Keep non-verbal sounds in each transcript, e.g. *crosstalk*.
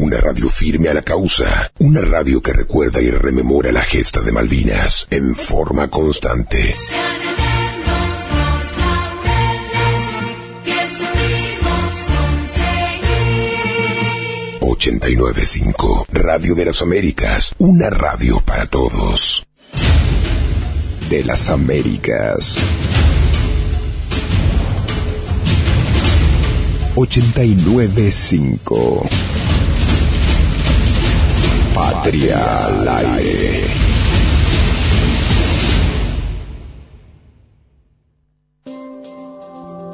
Una radio firme a la causa. Una radio que recuerda y rememora la gesta de Malvinas en forma constante. 895 Radio de las Américas, una radio para todos. De las Américas. 895 Patria al aire.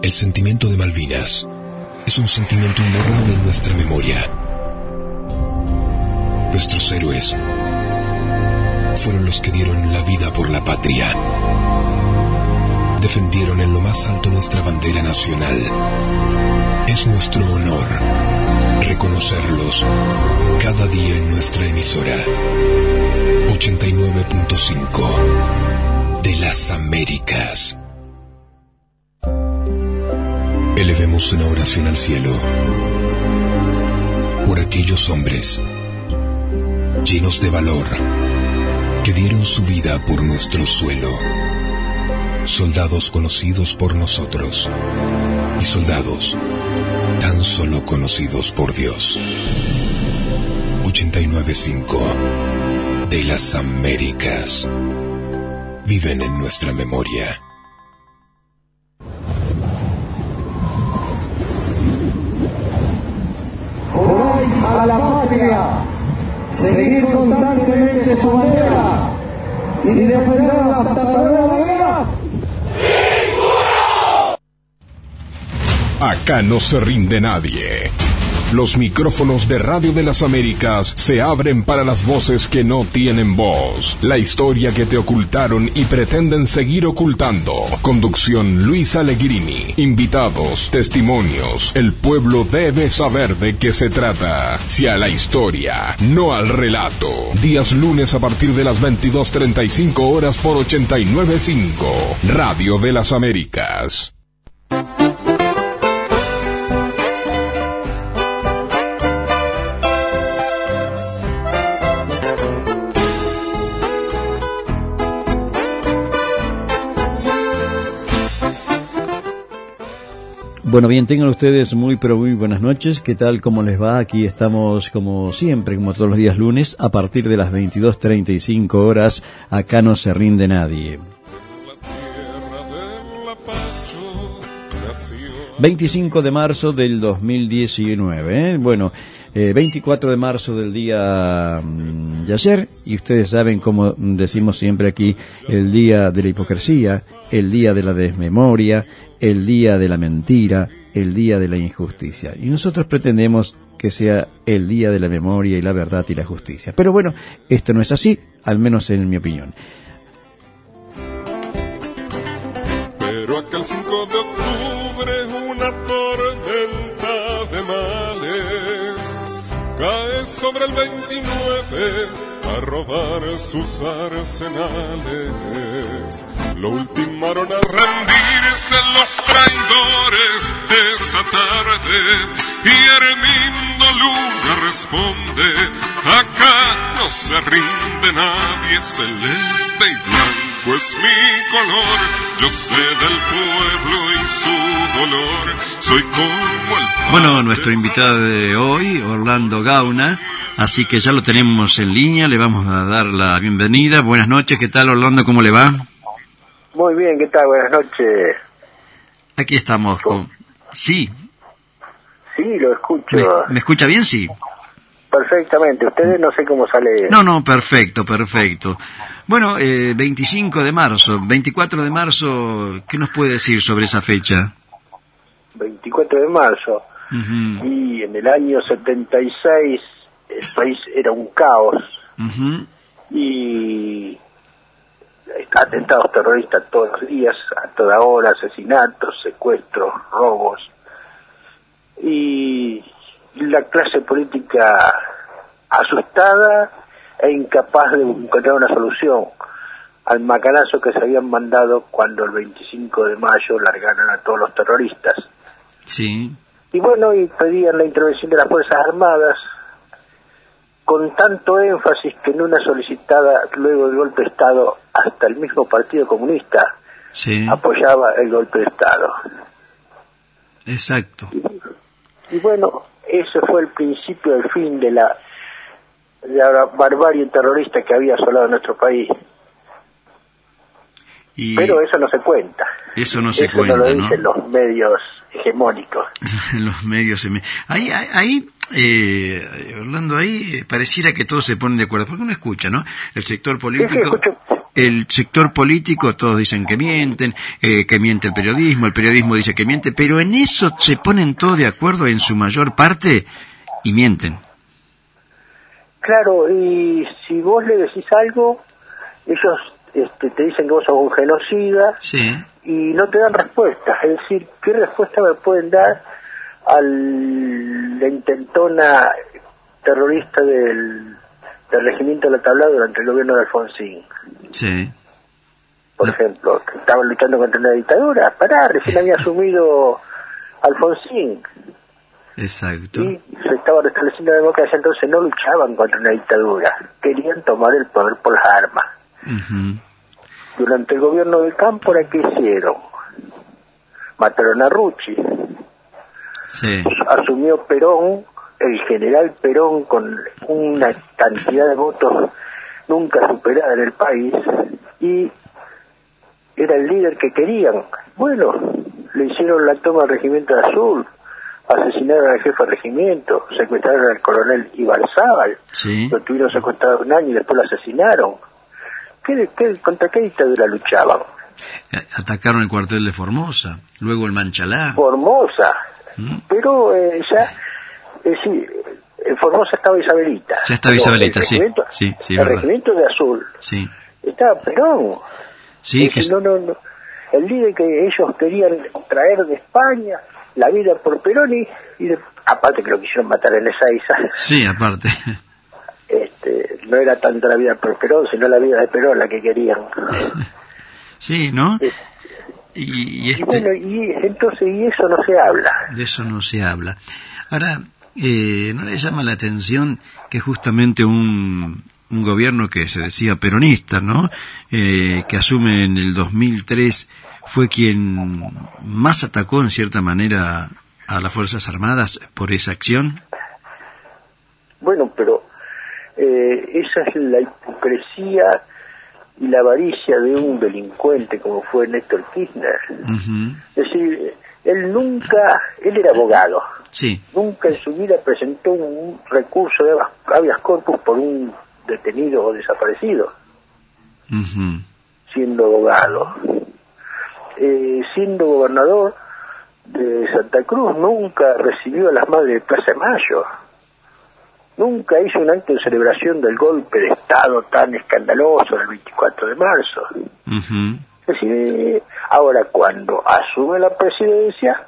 El sentimiento de Malvinas es un sentimiento inmortal en nuestra memoria Nuestros héroes fueron los que dieron la vida por la patria. Defendieron en lo más alto nuestra bandera nacional. Es nuestro honor reconocerlos cada día en nuestra emisora 89.5 de las Américas. Elevemos una oración al cielo por aquellos hombres llenos de valor, que dieron su vida por nuestro suelo. Soldados conocidos por nosotros y soldados tan solo conocidos por Dios. 895 de las Américas viven en nuestra memoria. a la patria! seguir constantemente su bandera y defenderla hasta la nueva Acá no se rinde nadie. Los micrófonos de Radio de las Américas se abren para las voces que no tienen voz. La historia que te ocultaron y pretenden seguir ocultando. Conducción Luis Allegrini. Invitados, testimonios. El pueblo debe saber de qué se trata. Si a la historia, no al relato. Días lunes a partir de las 22.35 horas por 89.5. Radio de las Américas. Bueno, bien, tengan ustedes muy, pero muy buenas noches. ¿Qué tal? ¿Cómo les va? Aquí estamos como siempre, como todos los días lunes, a partir de las 22.35 horas. Acá no se rinde nadie. 25 de marzo del 2019. ¿eh? Bueno, 24 eh, de marzo del día mm, de ayer, y ustedes saben, como decimos siempre aquí, el día de la hipocresía, el día de la desmemoria, el día de la mentira, el día de la injusticia. Y nosotros pretendemos que sea el día de la memoria y la verdad y la justicia. Pero bueno, esto no es así, al menos en mi opinión. Pero aquel 5 de a robar sus arsenales. Lo ultimaron a rendirse los traidores de esa tarde y Hermindo Luna responde, acá no se rinde nadie, celeste y blanco es mi color, yo sé del pueblo y su dolor, soy como el... Bueno, nuestro invitado de hoy, Orlando Gauna, así que ya lo tenemos en línea, le vamos a dar la bienvenida. Buenas noches, ¿qué tal Orlando? ¿Cómo le va? Muy bien, ¿qué tal? Buenas noches. Aquí estamos con... Sí. Sí, lo escucho. ¿Me, escucha bien? Sí. Perfectamente. Ustedes no sé cómo sale... No, no, perfecto, perfecto. Bueno, eh, 25 de marzo, 24 de marzo, ¿qué nos puede decir sobre esa fecha? 24 de marzo. Y en el año 76 el país era un caos. Y atentados terroristas todos los días, a toda hora, asesinatos, secuestros, robos. Y la clase política asustada e incapaz de encontrar una solución al macanazo que se habían mandado cuando el 25 de mayo largaron a todos los terroristas. Sí. Y bueno, y pedían la intervención de las Fuerzas Armadas con tanto énfasis que en una solicitada luego del golpe de Estado hasta el mismo Partido Comunista Sí, apoyaba el golpe de Estado. exacto. Y bueno, ese fue el principio del fin de la, de la barbarie terrorista que había asolado nuestro país. Y Pero eso no se cuenta. eso no se eso no lo cuenta, ¿no? dicen los medios hegemónicos. *laughs* los medios me... Ahí, ahí, ahí, eh, Orlando, ahí eh, pareciera que todos se ponen de acuerdo, porque uno escucha, ¿no? El sector político. El sector político, todos dicen que mienten, eh, que miente el periodismo, el periodismo dice que miente, pero en eso se ponen todos de acuerdo en su mayor parte y mienten. Claro, y si vos le decís algo, ellos este, te dicen que vos sos un genocida Sí, y no te dan respuesta. Es decir, ¿qué respuesta me pueden dar a la intentona terrorista del, del regimiento de la tabla durante el gobierno de Alfonsín? Sí, Por No. ejemplo, estaban luchando contra una dictadura. Pará, recién había asumido Alfonsín exacto. y se estaba restableciendo la democracia, entonces no luchaban contra una dictadura, querían tomar el poder por las armas. Ujú. Durante el gobierno del campo, ¿qué hicieron? Mataron a Rucci, Sí, asumió Perón, el general Perón, con una cantidad de votos nunca superada en el país, y era el líder que querían. Bueno, le hicieron la toma al regimiento de Azul, asesinaron al jefe del regimiento, secuestraron al coronel Ibarzábal, sí, lo tuvieron secuestrado un año y después lo asesinaron. ¿Qué, qué, ¿Contra qué dictadura luchaban? Eh, Atacaron el cuartel de Formosa, luego el Manchalá. Formosa, Mm. pero eh, ya, es decir, en Formosa estaba Isabelita. Ya estaba Isabelita, el sí, sí, sí, El verdad. regimiento de Azul Sí, estaba Perón. sí, que no, no, no. El líder que ellos querían traer de España, la vida por Perón y, y de- aparte que lo quisieron matar en Ezeiza, sí, aparte. este, no era tanto la vida por Perón, sino la vida de Perón la que querían. Sí, ¿no? Sí. Y, y Y este, bueno, y entonces, y eso no se habla. de eso no se habla. Ahora, eh, ¿no le llama la atención que justamente un, un gobierno que se decía peronista, ¿no? Eh, que asume en el 2003 fue quien más atacó en cierta manera a las Fuerzas Armadas por esa acción? Bueno, pero eh, esa es la hipocresía y la avaricia de un delincuente como fue Néstor Kirchner. Es decir, él nunca, él era abogado, Sí, nunca en su vida presentó un recurso de habeas corpus por un detenido o desaparecido, siendo abogado. Eh, siendo gobernador de Santa Cruz, nunca recibió a las madres de Plaza de Mayo. Nunca hizo un acto de celebración del golpe de Estado tan escandaloso del 24 de marzo. Decir, ahora cuando asume la presidencia,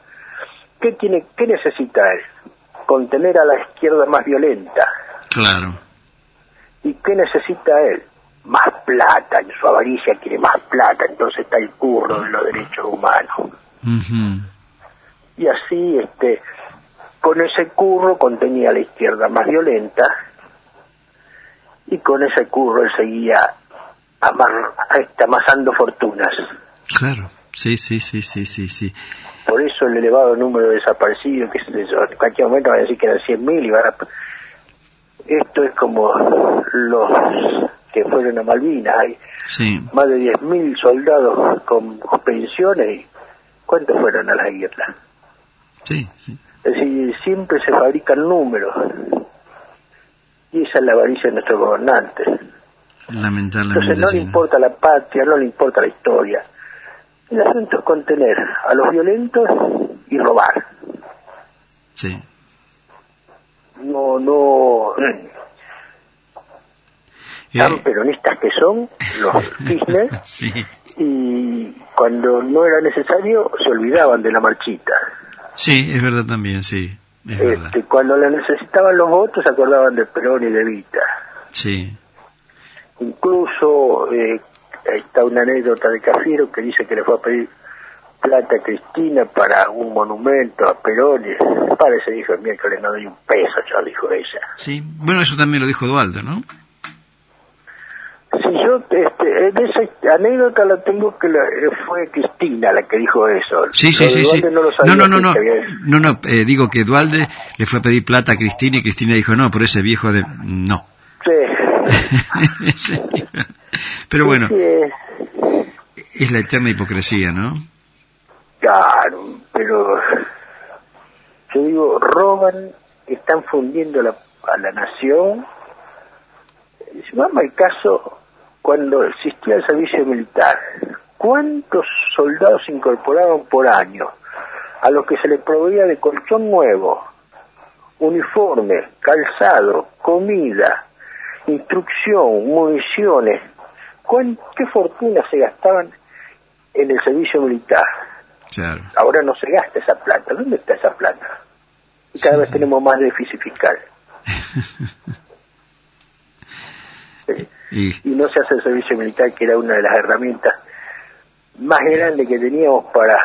¿qué, tiene, qué necesita él? Contener a la izquierda más violenta. Claro. ¿Y qué necesita él? Más plata, en su avaricia quiere más plata, entonces está el curro de los derechos humanos. Y así, este, con ese curro contenía a la izquierda más violenta y con ese curro él seguía amasando fortunas. Claro. Sí, sí, sí, sí, sí, sí. Por eso el elevado número de desaparecidos, que en cualquier momento van a decir que eran 100.000 y van a... Esto es como los que fueron a Malvinas, hay Sí, más de 10.000 soldados con, pensiones, ¿cuántos fueron a la guerra? sí, sí. Es decir, siempre se fabrican números. Y esa es la avaricia de nuestros gobernantes. Lamentablemente. Entonces no le importa la patria, no le importa la historia. El asunto es contener a los violentos y robar. Sí. No, no... Tan Eh, peronistas que son los *laughs* Kirchner sí, y cuando no era necesario se olvidaban de la marchita. sí, es verdad también, sí, es verdad. Este, cuando le necesitaban los votos se acordaban de Perón y de Vita. Sí, Incluso eh, está una anécdota de Cafiero que dice que le fue a pedir plata a Cristina para un monumento a Perón. Y parece, dijo el miércoles, no doy un peso, yo, dijo ella. Sí, bueno, eso también lo dijo Dualde, ¿no? Sí, yo, este, en esa anécdota la tengo que la, eh, fue Cristina la que dijo eso. Sí, sí, sí, sí. No, lo sabía No, no, no, no, no, no, eh, digo que Dualde le fue a pedir plata a Cristina y Cristina dijo, no, por ese viejo de... No. *laughs* Sí. Pero bueno, es la eterna hipocresía, ¿no? Claro, pero yo digo, roban, están fundiendo la- a la nación. Vamos al caso, cuando existía el servicio militar, ¿cuántos soldados se incorporaban por año? A los que se les proveía de colchón nuevo, uniforme, calzado, comida, instrucción, municiones. ¿Cuán- ¿Qué fortuna se gastaban en el servicio militar? Claro. Ahora no se gasta esa plata. ¿Dónde está esa plata? Y cada vez tenemos más déficit fiscal. *laughs* Y, y no se hace el servicio militar, que era una de las herramientas más grandes que teníamos para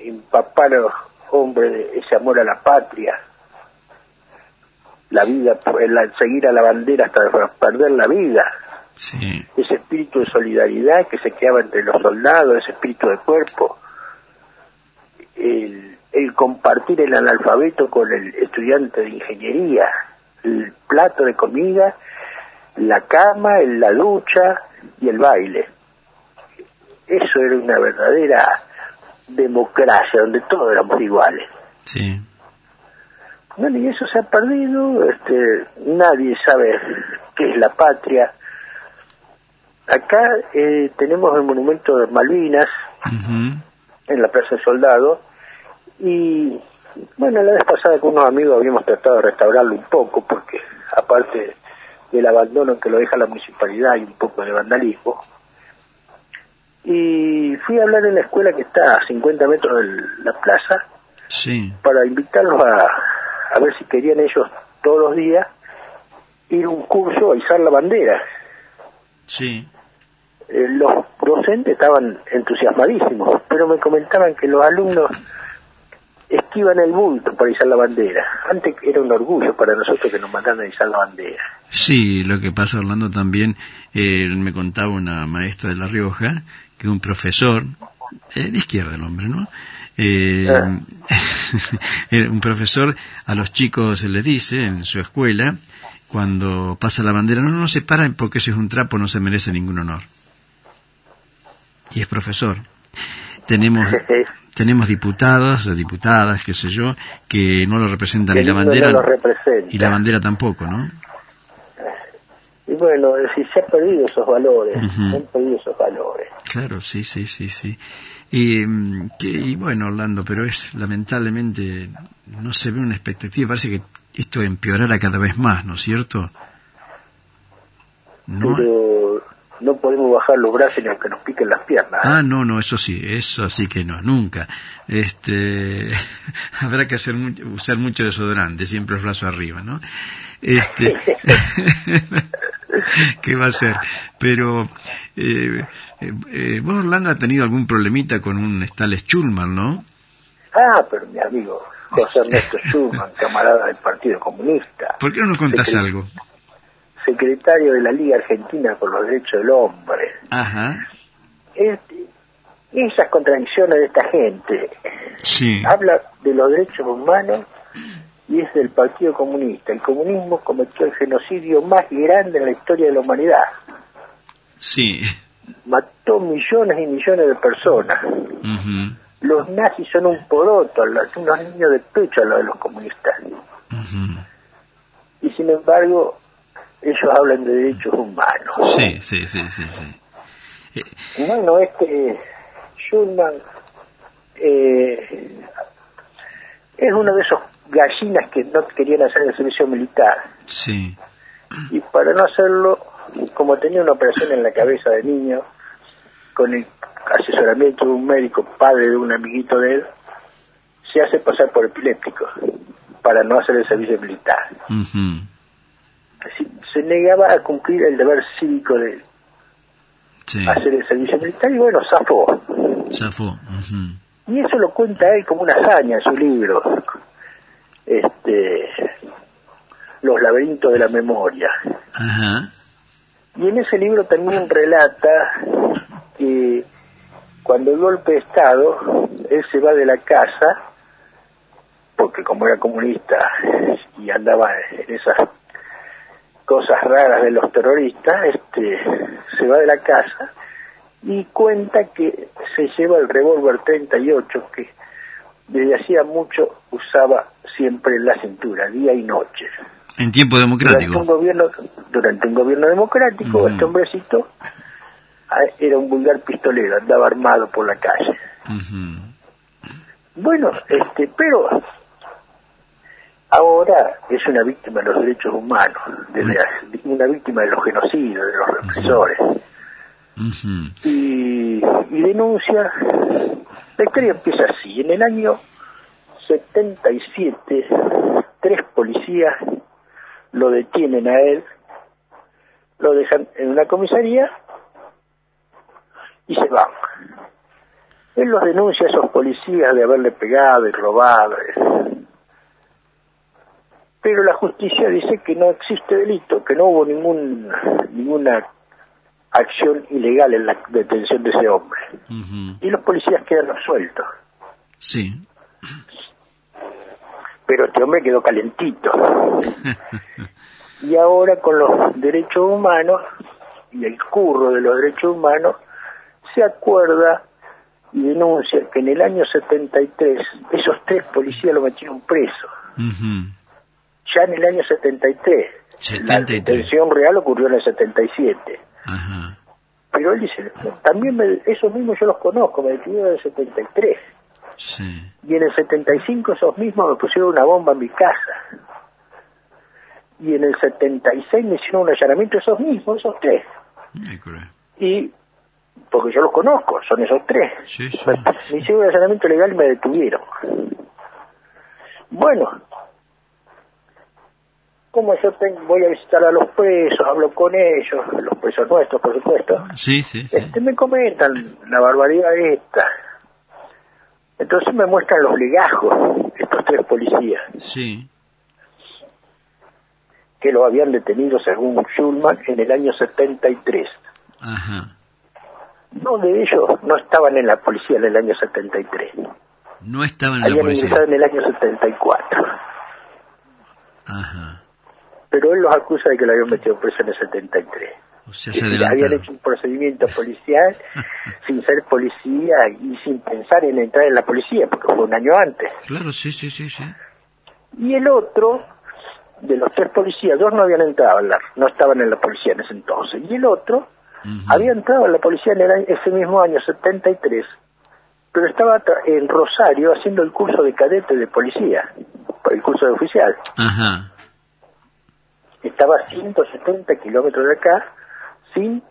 empapar a los hombres de ese amor a la patria, la vida, el seguir a la bandera hasta perder la vida, sí, ese espíritu de solidaridad que se quedaba entre los soldados, ese espíritu de cuerpo, el, el compartir el analfabeto con el estudiante de ingeniería, el plato de comida, la cama, la ducha y el baile. Eso era una verdadera democracia donde todos éramos iguales. sí. Bueno, y eso se ha perdido, este, nadie sabe qué es la patria. Acá eh, tenemos el monumento de Malvinas en la Plaza del Soldado y bueno, la vez pasada con unos amigos habíamos tratado de restaurarlo un poco porque aparte del abandono que lo deja la municipalidad y un poco de vandalismo. Y fui a hablar en la escuela que está a 50 metros de la plaza Sí, para invitarlos a, a ver si querían ellos todos los días ir a un curso a izar la bandera. sí. Eh, los docentes estaban entusiasmadísimos, pero me comentaban que los alumnos esquivan el bulto para izar la bandera. Antes era un orgullo para nosotros que nos mandaran a izar la bandera. Sí, lo que pasa, Orlando, también eh, me contaba una maestra de La Rioja que un profesor, eh, de izquierda el hombre, ¿no? Eh, Ah. *laughs* era un profesor a los chicos les dice en su escuela, cuando pasa la bandera, no, no se paren porque ese es un trapo, no se merece ningún honor. Y es profesor. Tenemos *laughs* tenemos diputados diputadas, qué sé yo, que no lo representan y la bandera representa. y la bandera tampoco, ¿no? Y bueno, si se han perdido esos valores, se han perdido esos valores. Claro, sí, sí, sí, sí. Y, mm, que, y bueno, Orlando, pero es lamentablemente no se ve una expectativa. Parece que esto empeorará cada vez más, ¿no es cierto? No. Pero no podemos bajar los brazos ni aunque nos piquen las piernas. Ah, no, no, eso sí, eso sí que no, nunca. Este, *laughs* habrá que hacer mucho- usar mucho desodorante, siempre el brazo arriba, ¿no? Este, *laughs* *laughs* ¿qué va a ser? Pero, eh, eh, eh, vos, Orlando, ha tenido algún problemita con un tal Schulman, ¿no? Ah, pero mi amigo José Ernesto Schumann, camarada del Partido Comunista, ¿Por qué no nos contás algo? secretario de la Liga Argentina por los Derechos del Hombre. Ajá, Es- esas contradicciones de esta gente. sí, Habla de los derechos humanos y es del Partido Comunista. El comunismo cometió el genocidio más grande en la historia de la humanidad. sí, Mató millones y millones de personas. Los nazis son un poroto, los- unos niños de pecho a los de los comunistas. Y sin embargo, ellos hablan de derechos humanos. sí, sí, sí, sí, sí. Bueno, este Schulman eh, es uno de esos gallinas que no querían hacer el servicio militar. Sí, Y para no hacerlo, como tenía una operación en la cabeza de niño, con el asesoramiento de un médico, padre de un amiguito de él, se hace pasar por epiléptico para no hacer el servicio militar. Así, se negaba a cumplir el deber cívico de sí, hacer el servicio militar y bueno, zafó. zafó. Y eso lo cuenta él como una hazaña en su libro, este, Los laberintos de la memoria. Ajá. Y en ese libro también relata que cuando el golpe de Estado, él se va de la casa, porque como era comunista y andaba en esas cosas raras de los terroristas, este, se va de la casa y cuenta que se lleva el revólver 38 que desde hacía mucho usaba siempre en la cintura, día y noche. En tiempo Durante democrático. un gobierno, durante un gobierno democrático, Ujú. este hombrecito ah, era un vulgar pistolero, andaba armado por la calle. Bueno, este, pero ahora es una víctima de los derechos humanos, de la- una víctima de los genocidios, de los represores, y, y denuncia. La historia empieza así. En el año 77, tres policías lo detienen a él, lo dejan en una comisaría y se van. Él los denuncia a esos policías de haberle pegado y robado. Pero la justicia dice que no existe delito, que no hubo ningún, ninguna acción ilegal en la detención de ese hombre. Y los policías quedan absueltos. Sí. Pero este hombre quedó calentito. *laughs* y ahora con los derechos humanos y el curro de los derechos humanos, se acuerda y denuncia que en el año 73 esos tres policías lo metieron preso. Ya en el año 73. La 73. detención real ocurrió en el 77. Ajá. Pero él dice, también me, esos mismos yo los conozco, me detuvieron en el 73. Sí. Y en el 75 esos mismos me pusieron una bomba en mi casa. Y en el 76 me hicieron un allanamiento esos mismos, esos tres. Y, porque yo los conozco, son esos tres. Sí, sí. Me, me hicieron un allanamiento legal y me detuvieron. Bueno, como yo tengo, voy a visitar a los presos, hablo con ellos, los presos nuestros, por supuesto, Sí, sí, sí. este, me comentan la barbaridad esta. Entonces me muestran los legajos, estos tres policías, Sí. que lo habían detenido según Schulman en el año 73. Ajá. No de ellos no estaban en la policía en el año 73, No estaban en la habían policía. ingresado en el año 74. Ajá. Pero él los acusa de que lo habían metido preso en el 73. O sea, se habían hecho un procedimiento policial *laughs* sin ser policía y sin pensar en entrar en la policía, porque fue un año antes. Claro, sí, sí, sí, sí. Y el otro, de los tres policías, dos no habían entrado, en la- no estaban en la policía en ese entonces. Y el otro había entrado en la policía en el ese mismo año, 73, pero estaba en Rosario haciendo el curso de cadete de policía, el curso de oficial. Ajá. Estaba a 170 kilómetros de acá sin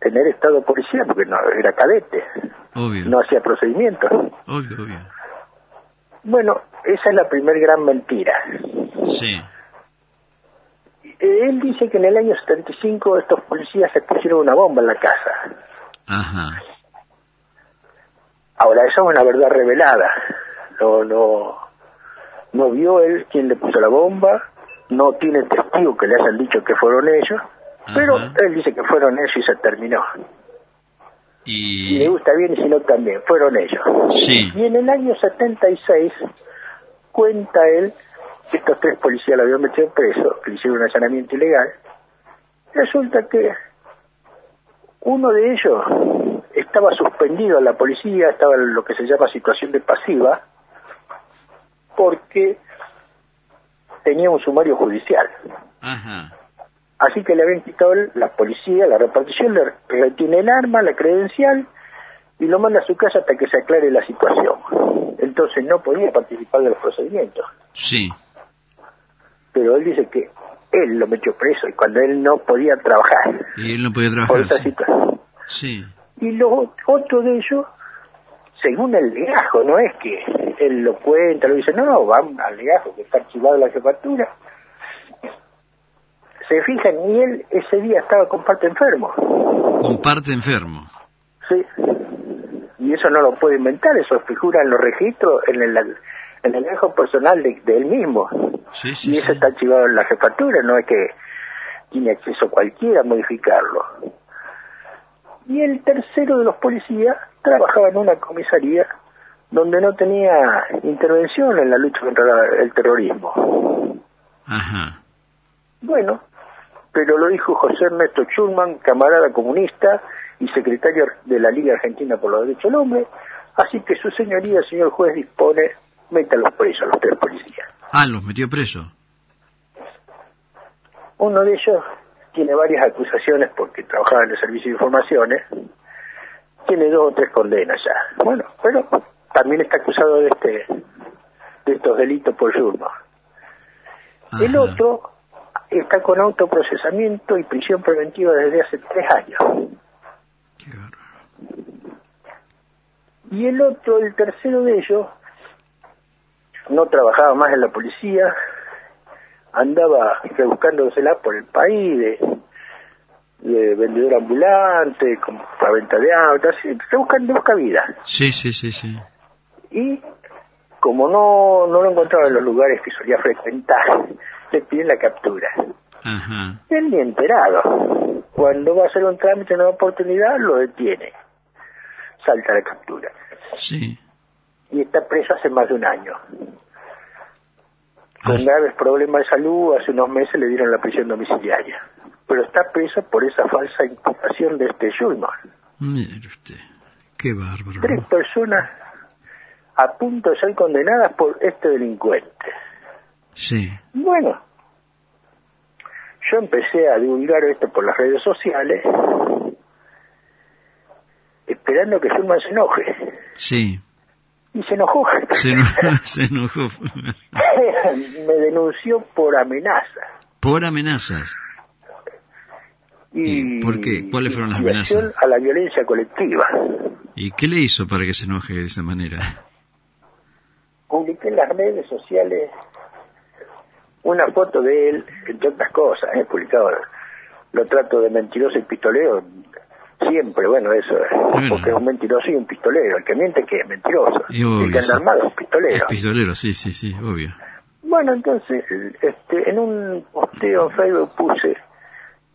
tener estado policial, porque no era cadete, Obvio. no hacía procedimientos. Obvio, obvio. Bueno, esa es la primer gran mentira. Sí. Eh, Él dice que en el año 75 estos policías se pusieron una bomba en la casa. Ajá. Ahora, eso es una verdad revelada. No, no, no vio él quién le puso la bomba, no tiene testigo que le hayan dicho que fueron ellos, pero Ajá. él dice que fueron ellos y se terminó. Y le Y... gusta bien y si no también, fueron ellos. Sí. Y en el año 76 cuenta él que estos tres policías lo habían metido preso, que le hicieron un allanamiento ilegal. Resulta que uno de ellos estaba suspendido en la policía, estaba en lo que se llama situación de pasiva, porque tenía un sumario judicial. Ajá. Así que le habían quitado la policía, la repartición, le retiene el arma, la credencial y lo manda a su casa hasta que se aclare la situación. Entonces no podía participar de los procedimientos. Sí. Pero él dice que él lo metió preso y cuando él no podía trabajar Y él no podía por trabajar. esa sí. situación. Sí. Y lo otro de ellos, según el legajo, no es que él lo cuenta, lo dice, no, no, van al legajo que está archivado la jefatura. Se fijan, y él ese día estaba con parte enfermo. Comparte enfermo. Sí. Y eso no lo puede inventar, eso figura en los registros, en el, en el dejo personal de, él mismo. Sí, sí, y eso sí. está archivado en la jefatura, no es que tiene acceso cualquiera a modificarlo. Y el tercero de los policías trabajaba en una comisaría donde no tenía intervención en la lucha contra la- el terrorismo. Ajá. Bueno, pero lo dijo José Ernesto Schulman, camarada comunista y secretario de la Liga Argentina por los Derechos del Hombre, así que su señoría, señor juez, dispone, meta los presos a los tres policías. Ah, los metió preso. Uno de ellos tiene varias acusaciones porque trabajaba en el servicio de informaciones, tiene dos o tres condenas ya. Bueno, pero también está acusado de este de estos delitos por Schulman. El otro está con autoprocesamiento y prisión preventiva desde hace tres años. Qué. Y el otro, el tercero de ellos, no trabajaba más en la policía, andaba rebuscándosela por el país, de, de vendedor ambulante, con la venta de autos, rebuscando busca vida. Sí, sí, sí, sí. Y como no, no lo encontraba en los lugares que solía frecuentar, le piden la captura. Ajá. Él ni enterado. Cuando va a hacer un trámite, una oportunidad, lo detiene. Salta la captura. Sí. Y está preso hace más de un año. Con Ah. graves problemas de salud, hace unos meses le dieron la prisión domiciliaria. Pero está preso por esa falsa imputación de este Schulman. Mire usted. Qué bárbaro. Tres personas a punto de ser condenadas por este delincuente. Sí. Bueno, yo empecé a divulgar esto por las redes sociales, esperando que Schulman se enoje. Sí. Y se enojó. Se, *laughs* se enojó. *laughs* Me denunció por amenaza. Por amenazas. Y, ¿Y por qué? ¿Cuáles fueron las amenazas? A la violencia colectiva. ¿Y qué le hizo para que se enoje de esa manera? Publiqué en las redes sociales una foto de él, entre otras cosas, he publicado, lo trato de mentiroso y pistolero, siempre, bueno, eso, Bueno. porque es un mentiroso y un pistolero, el que miente que es mentiroso, el que anda armado es Es pistolero. pistolero, sí, sí, sí, obvio. Bueno, entonces, este, en un posteo en Facebook puse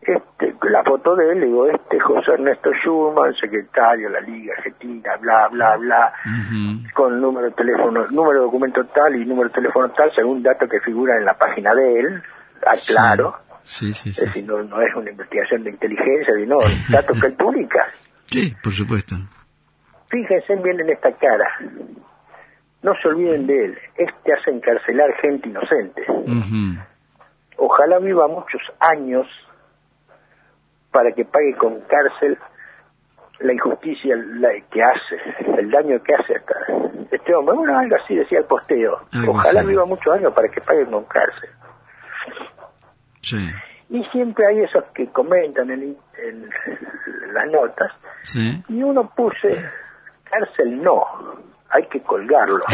este, la foto de él, digo, este José Ernesto Schumann, secretario de la Liga Argentina, bla, bla, bla, Ujú. con número de teléfono, número de documento tal y número de teléfono tal, según datos que figuran en la página de él, aclaro, Sí, sí, es sí. decir, no, no es una investigación de inteligencia, sino datos que él publica. *laughs* Sí, por supuesto. Fíjense bien en esta cara. No se olviden de él. Este hace encarcelar gente inocente. Ojalá viva muchos años para que pague con cárcel la injusticia la que hace, el daño que hace hasta este hombre. Bueno, algo así decía el posteo. Algo Ojalá así. viva muchos años para que pague con cárcel. Sí, Y siempre hay esos que comentan en, en las notas, sí. y uno puse, cárcel no, hay que colgarlo. *laughs*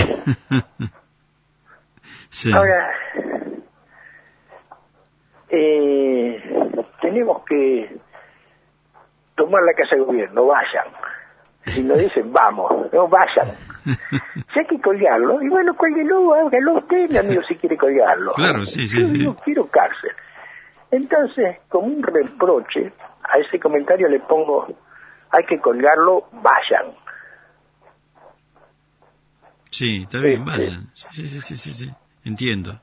Sí. Ahora, eh, tenemos que tomar la casa de gobierno, vayan. Si no dicen, vamos, no vayan. *laughs* Si hay que colgarlo, y bueno, cuélguelo, hágalo usted, mi amigo, si quiere colgarlo. Claro, sí, sí, Yo sí. digo, quiero cárcel. Entonces, como un reproche, a ese comentario le pongo, hay que colgarlo, vayan. Sí, está bien, Este. vayan. Sí, sí, sí, sí, sí, sí. Entiendo.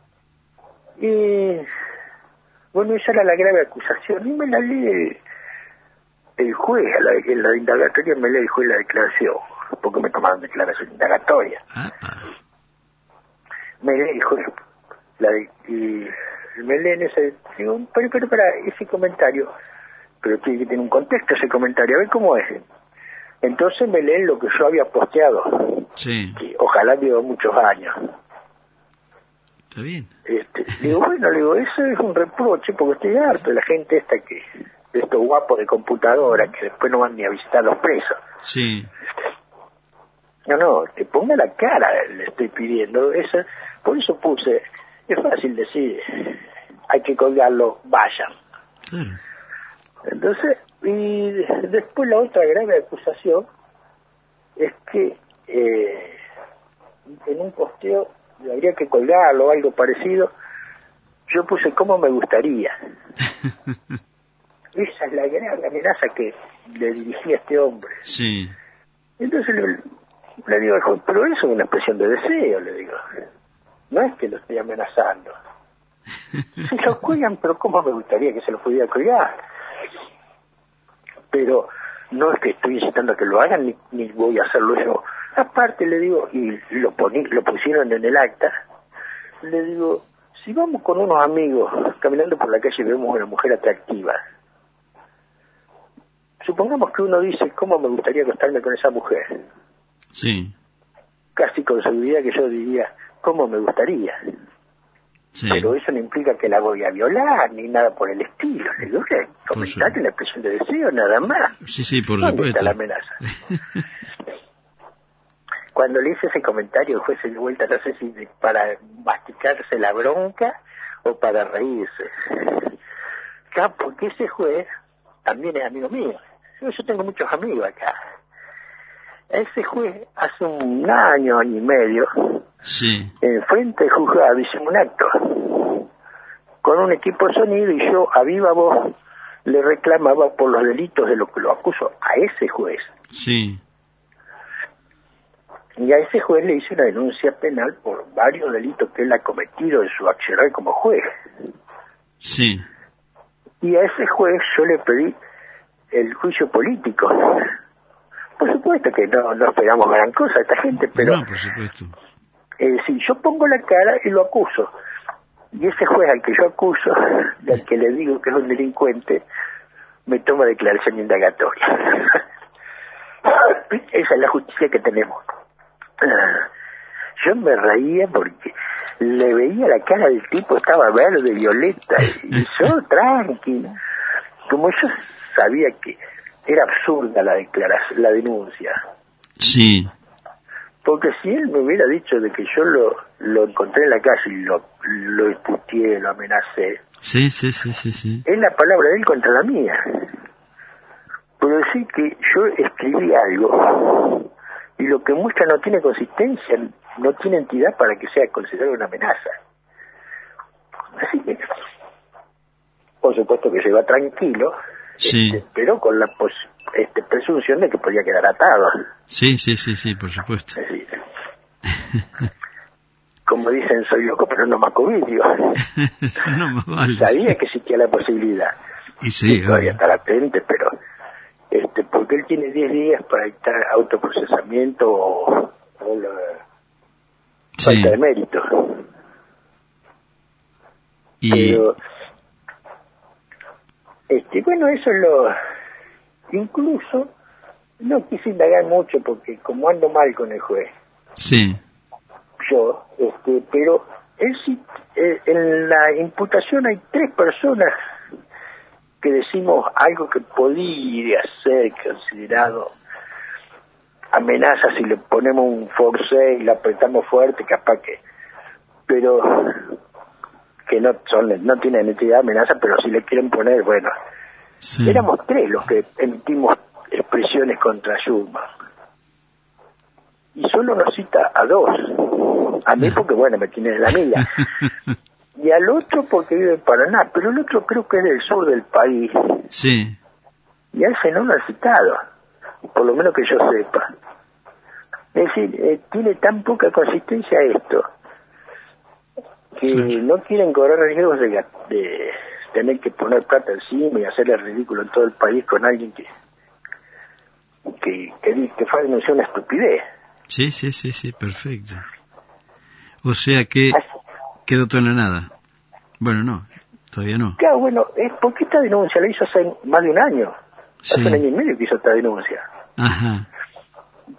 Y bueno, esa era la grave acusación. Y me la lee el, juez, a la, en la indagatoria me lee el juez la declaración, porque me tomaron declaración indagatoria. Ah, ah. Me lee el juez, la de- y me leen ese, digo, pero, pero para ese comentario, pero tiene que tener un contexto ese comentario, a ver cómo es. Entonces me leen lo que yo había posteado, Sí, que ojalá llevo muchos años. está bien. Este, digo, bueno, le digo, eso es un reproche porque estoy harto de la gente esta que, de estos guapos de computadora que después no van ni a visitar a los presos. Sí, No, no, que ponga la cara, le estoy pidiendo. Eso, por eso puse, es fácil decir, hay que colgarlo, vayan. claro. Entonces, y después la otra grave acusación es que eh, en un posteo habría que colgarlo o algo parecido. Yo puse cómo me gustaría. *laughs* Esa es la gran amenaza que le dirigí a este hombre. Sí. Entonces le, le digo pero eso es una expresión de deseo, le digo. No es que lo estoy amenazando. *laughs* Si lo cuelgan, pero ¿cómo me gustaría que se lo pudiera colgar? Pero no es que estoy incitando a que lo hagan, ni, ni voy a hacerlo yo. Aparte le digo, y lo, poní, lo pusieron en el acta, le digo, si vamos con unos amigos caminando por la calle y vemos a una mujer atractiva, supongamos que uno dice, ¿cómo me gustaría acostarme con esa mujer? Sí. Casi con seguridad que yo diría, ¿cómo me gustaría? Sí. Pero eso no implica que la voy a violar ni nada por el estilo. Le digo, comentate la expresión de deseo nada más. Sí, sí, por ¿Dónde supuesto. está la amenaza? Cuando le hice ese comentario, el juez se dio vuelta, no sé si para masticarse la bronca o para reírse. Claro, porque ese juez también es amigo mío. Yo, tengo muchos amigos acá. Ese juez hace un año, año y medio, Sí. en frente del juzgado hicimos un acto con un equipo de sonido y yo a viva voz le reclamaba por los delitos de lo que lo acuso a ese juez. Sí. Y a ese juez le hice una denuncia penal por varios delitos que él ha cometido en su accionar como juez. Sí. Y a ese juez yo le pedí el juicio político. Por supuesto que no, no esperamos gran cosa a esta gente, pero No, por supuesto. eh, si yo pongo la cara y lo acuso, y ese juez al que yo acuso, *laughs* al que le digo que es un delincuente, me toma declaración indagatoria. *laughs* Esa es la justicia que tenemos. Yo me reía porque le veía la cara del tipo, estaba verde, violeta, y yo *laughs* tranquilo. Como yo sabía que era absurda la declaración, la denuncia, Sí. porque si él me hubiera dicho de que yo lo, lo encontré en la calle y lo, lo disputé, lo amenacé, Sí, sí, sí, sí, sí. es la palabra de él contra la mía. Pero decir que yo escribí algo y lo que muestra no tiene consistencia, no tiene entidad para que sea considerado una amenaza. Así que, por supuesto que se va tranquilo, Sí. este, pero con la pos- este, presunción de que podía quedar atado. Sí, sí, sí, sí, por supuesto. Es decir, como dicen, soy loco, pero no macobilio. *laughs* no más vale. Sabía que existía la posibilidad. Y sí, todavía estar atente, pero este porque él tiene 10 días para dictar autoprocesamiento o, o la Sí. falta de mérito. Y, Pero, este, bueno, eso es lo... Incluso no quise indagar mucho porque como ando mal con el juez, sí. yo, este, pero él sí, eh, en la imputación hay tres personas que decimos algo que podría ser considerado amenaza si le ponemos un force y le apretamos fuerte, capaz que, pero que no son, no tienen entidad de amenaza, pero si le quieren poner, bueno, Sí. éramos tres los que emitimos expresiones contra Schumann. Y solo nos cita a dos. A mí *laughs* porque, bueno, me tiene en la mira. *laughs* Y al otro porque vive en Paraná. Pero el otro creo que es del sur del país. Sí. Y a ese no lo han citado. Por lo menos que yo sepa. Es decir, eh, tiene tan poca consistencia esto que Claro. no quieren correr riesgos de, de tener que poner plata encima y hacerle ridículo en todo el país con alguien que que, que, que fue una estupidez. Sí, sí, sí, sí, perfecto. O sea que quedó todo en la nada. Bueno, no, todavía no. Claro, bueno, es porque esta denuncia la hizo hace más de un año. Sí. Hace un año y medio que hizo esta denuncia. Ajá.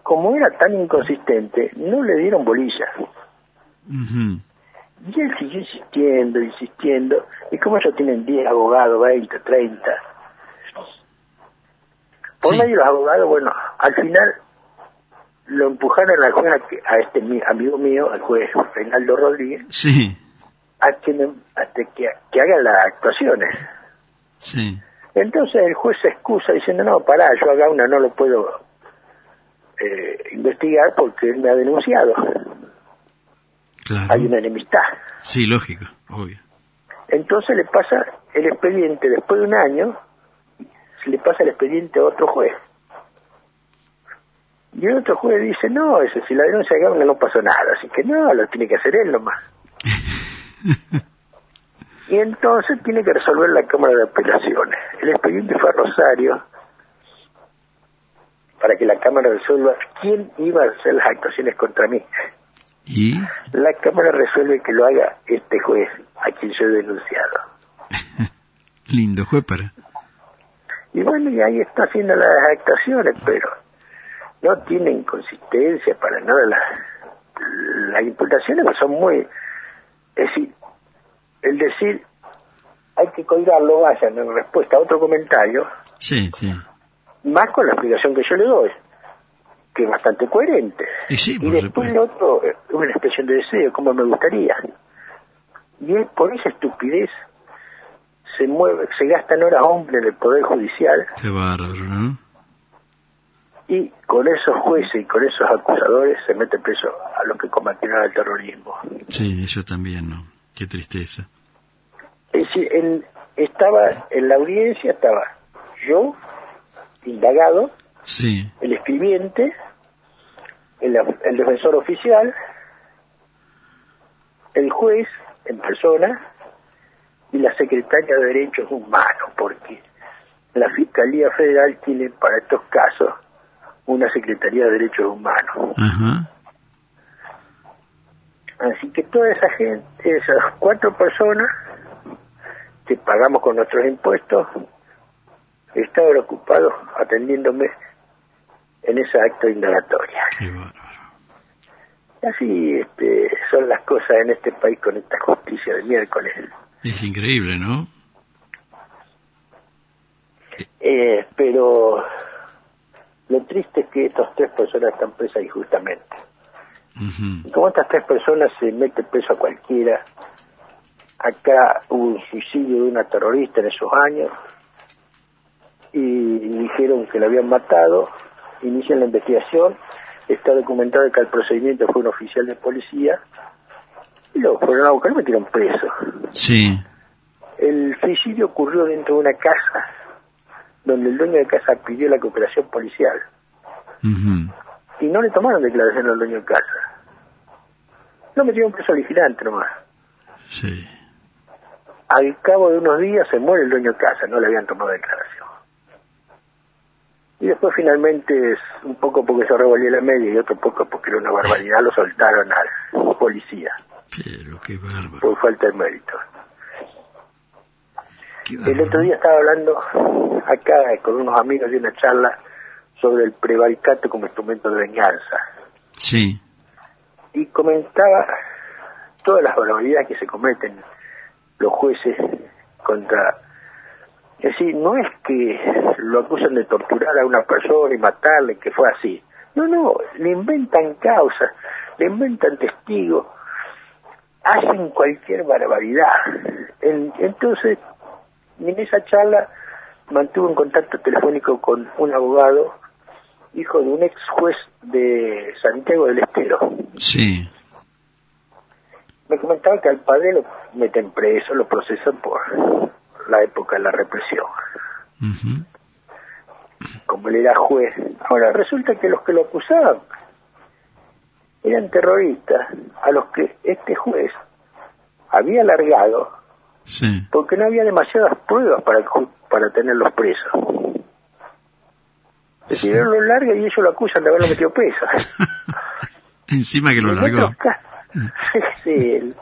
Como era tan inconsistente, no le dieron bolilla. Ujú. Y él siguió insistiendo, insistiendo. Y como ellos tienen 10 abogados, 20, 30. Por Sí. medio de los abogados, bueno, al final lo empujaron al juez, a, a este mi- amigo mío, al juez Reinaldo Rodríguez, Sí, a que, me- hasta que, que haga las actuaciones. sí. Entonces el juez se excusa diciendo, no, pará, yo haga una no lo puedo eh, investigar porque él me ha denunciado. Claro. Hay una enemistad. Sí, lógico, obvio. Entonces le pasa el expediente, después de un año, le pasa el expediente a otro juez. Y el otro juez dice, no, ese, si la denuncia de Gamble no pasó nada, así que no, lo tiene que hacer él nomás. *laughs* y entonces tiene que resolver la Cámara de Apelaciones. El expediente fue a Rosario para que la Cámara resuelva quién iba a hacer las actuaciones contra mí. ¿Y? La Cámara resuelve que lo haga este juez a quien yo he denunciado. *laughs* Lindo juez para. Y bueno, y ahí está haciendo las actuaciones, pero no tienen consistencia para nada. Las, las imputaciones son muy... Es decir, el decir hay que colgarlo, vayan en respuesta a otro comentario, Sí, sí. más con la explicación que yo le doy, que es bastante coherente. Y sí, y después el otro es una expresión de deseo, como me gustaría. Y es por esa estupidez se mueve, se gastan horas hombres en el Poder Judicial Qué bárbaro, ¿no? y con esos jueces y con esos acusadores se mete preso a los que combatieron el terrorismo. Sí, eso también, ¿no? Qué tristeza. Es decir, en- estaba en la audiencia, estaba yo, indagado, Sí, el escribiente, el, el defensor oficial, el juez en persona y la secretaria de Derechos Humanos, porque la Fiscalía Federal tiene para estos casos una Secretaría de Derechos Humanos. ajá. Así que toda esa gente, esas cuatro personas que pagamos con nuestros impuestos, estaban ocupados atendiéndome en ese acto indagatoria. Así este, son las cosas en este país con esta justicia de miércoles. Es increíble, ¿no? Eh, pero lo triste es que estas tres personas están presas injustamente. Como estas tres personas se mete preso a cualquiera, acá hubo un suicidio de una terrorista en esos años y dijeron que la habían matado, inician la investigación, está documentado que el procedimiento fue un oficial de policía y luego fueron a buscar y metieron preso. Sí, El suicidio ocurrió dentro de una casa donde el dueño de casa pidió la cooperación policial y no le tomaron declaración al dueño de casa. Lo metieron preso al vigilante nomás. sí. Al cabo de unos días se muere el dueño de casa, no le habían tomado declaración. Y después finalmente, un poco porque se revolvió la media y otro poco porque era una barbaridad, lo soltaron al policía Pero qué bárbaro. por falta de mérito. El otro día estaba hablando acá con unos amigos de una charla sobre el prevaricato como instrumento de venganza Sí, y comentaba todas las barbaridades que se cometen los jueces contra... Es decir, no es que lo acusan de torturar a una persona y matarle, que fue así. No, no, le inventan causas, le inventan testigos, hacen cualquier barbaridad. En- entonces, en esa charla mantuve un contacto telefónico con un abogado, hijo de un ex juez de Santiago del Estero. sí. Me comentaba que al padre lo meten preso, lo procesan por la época de la represión, como él era juez. Ahora, resulta que los que lo acusaban eran terroristas, a los que este juez había alargado Sí. porque no había demasiadas pruebas para, para tenerlos presos. Decidieron lo larga y ellos lo acusan de haberlo metido preso. *laughs* Encima que lo En largó. *laughs* sí,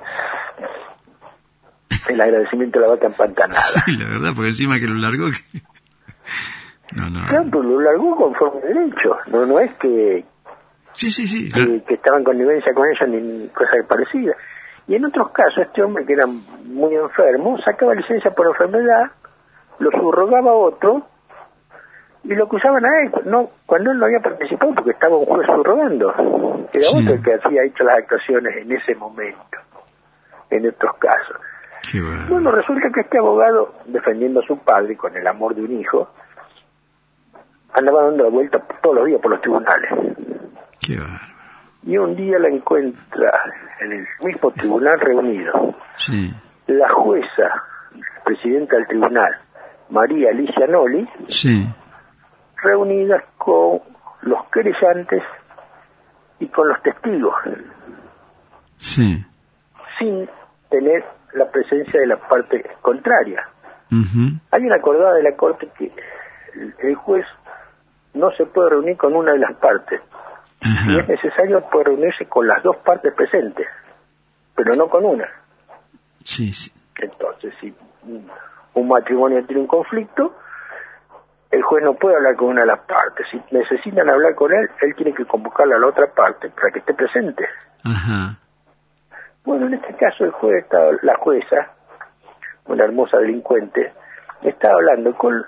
*laughs* el, agradecimiento de la vaca empantanada. Sí, la verdad, porque encima que lo largó. que- *laughs* No, no. Claro, pero lo largó conforme derecho. No, no es que, Sí, sí, sí. que, que estaba en connivencia con ellos ni cosa parecida. Y en otros casos, este hombre que era muy enfermo, sacaba licencia por enfermedad, lo subrogaba a otro y lo acusaban a él. No, cuando él no había participado porque estaba un juez subrogando. Era Sí. otro el que había hecho las actuaciones en ese momento, en estos casos. Bueno, resulta que este abogado, defendiendo a su padre con el amor de un hijo, andaba dando la vuelta todos los días por los tribunales. Qué bárbaro. Y un día la encuentra en el mismo tribunal reunido Sí, la jueza, presidenta del tribunal, María Alicia Noli, sí, reunidas con los querellantes y con los testigos, sí. sin tener la presencia de la parte contraria. Hay una acordada de la Corte que el- juez no se puede reunir con una de las partes. Si es necesario, puede reunirse con las dos partes presentes, pero no con una. Sí, sí. Entonces, si un- matrimonio tiene un conflicto, el juez no puede hablar con una de las partes. Si necesitan hablar con él, él tiene que convocarle a la otra parte para que esté presente. Ajá. Bueno, en este caso el juez estaba, la jueza, una hermosa delincuente, estaba hablando con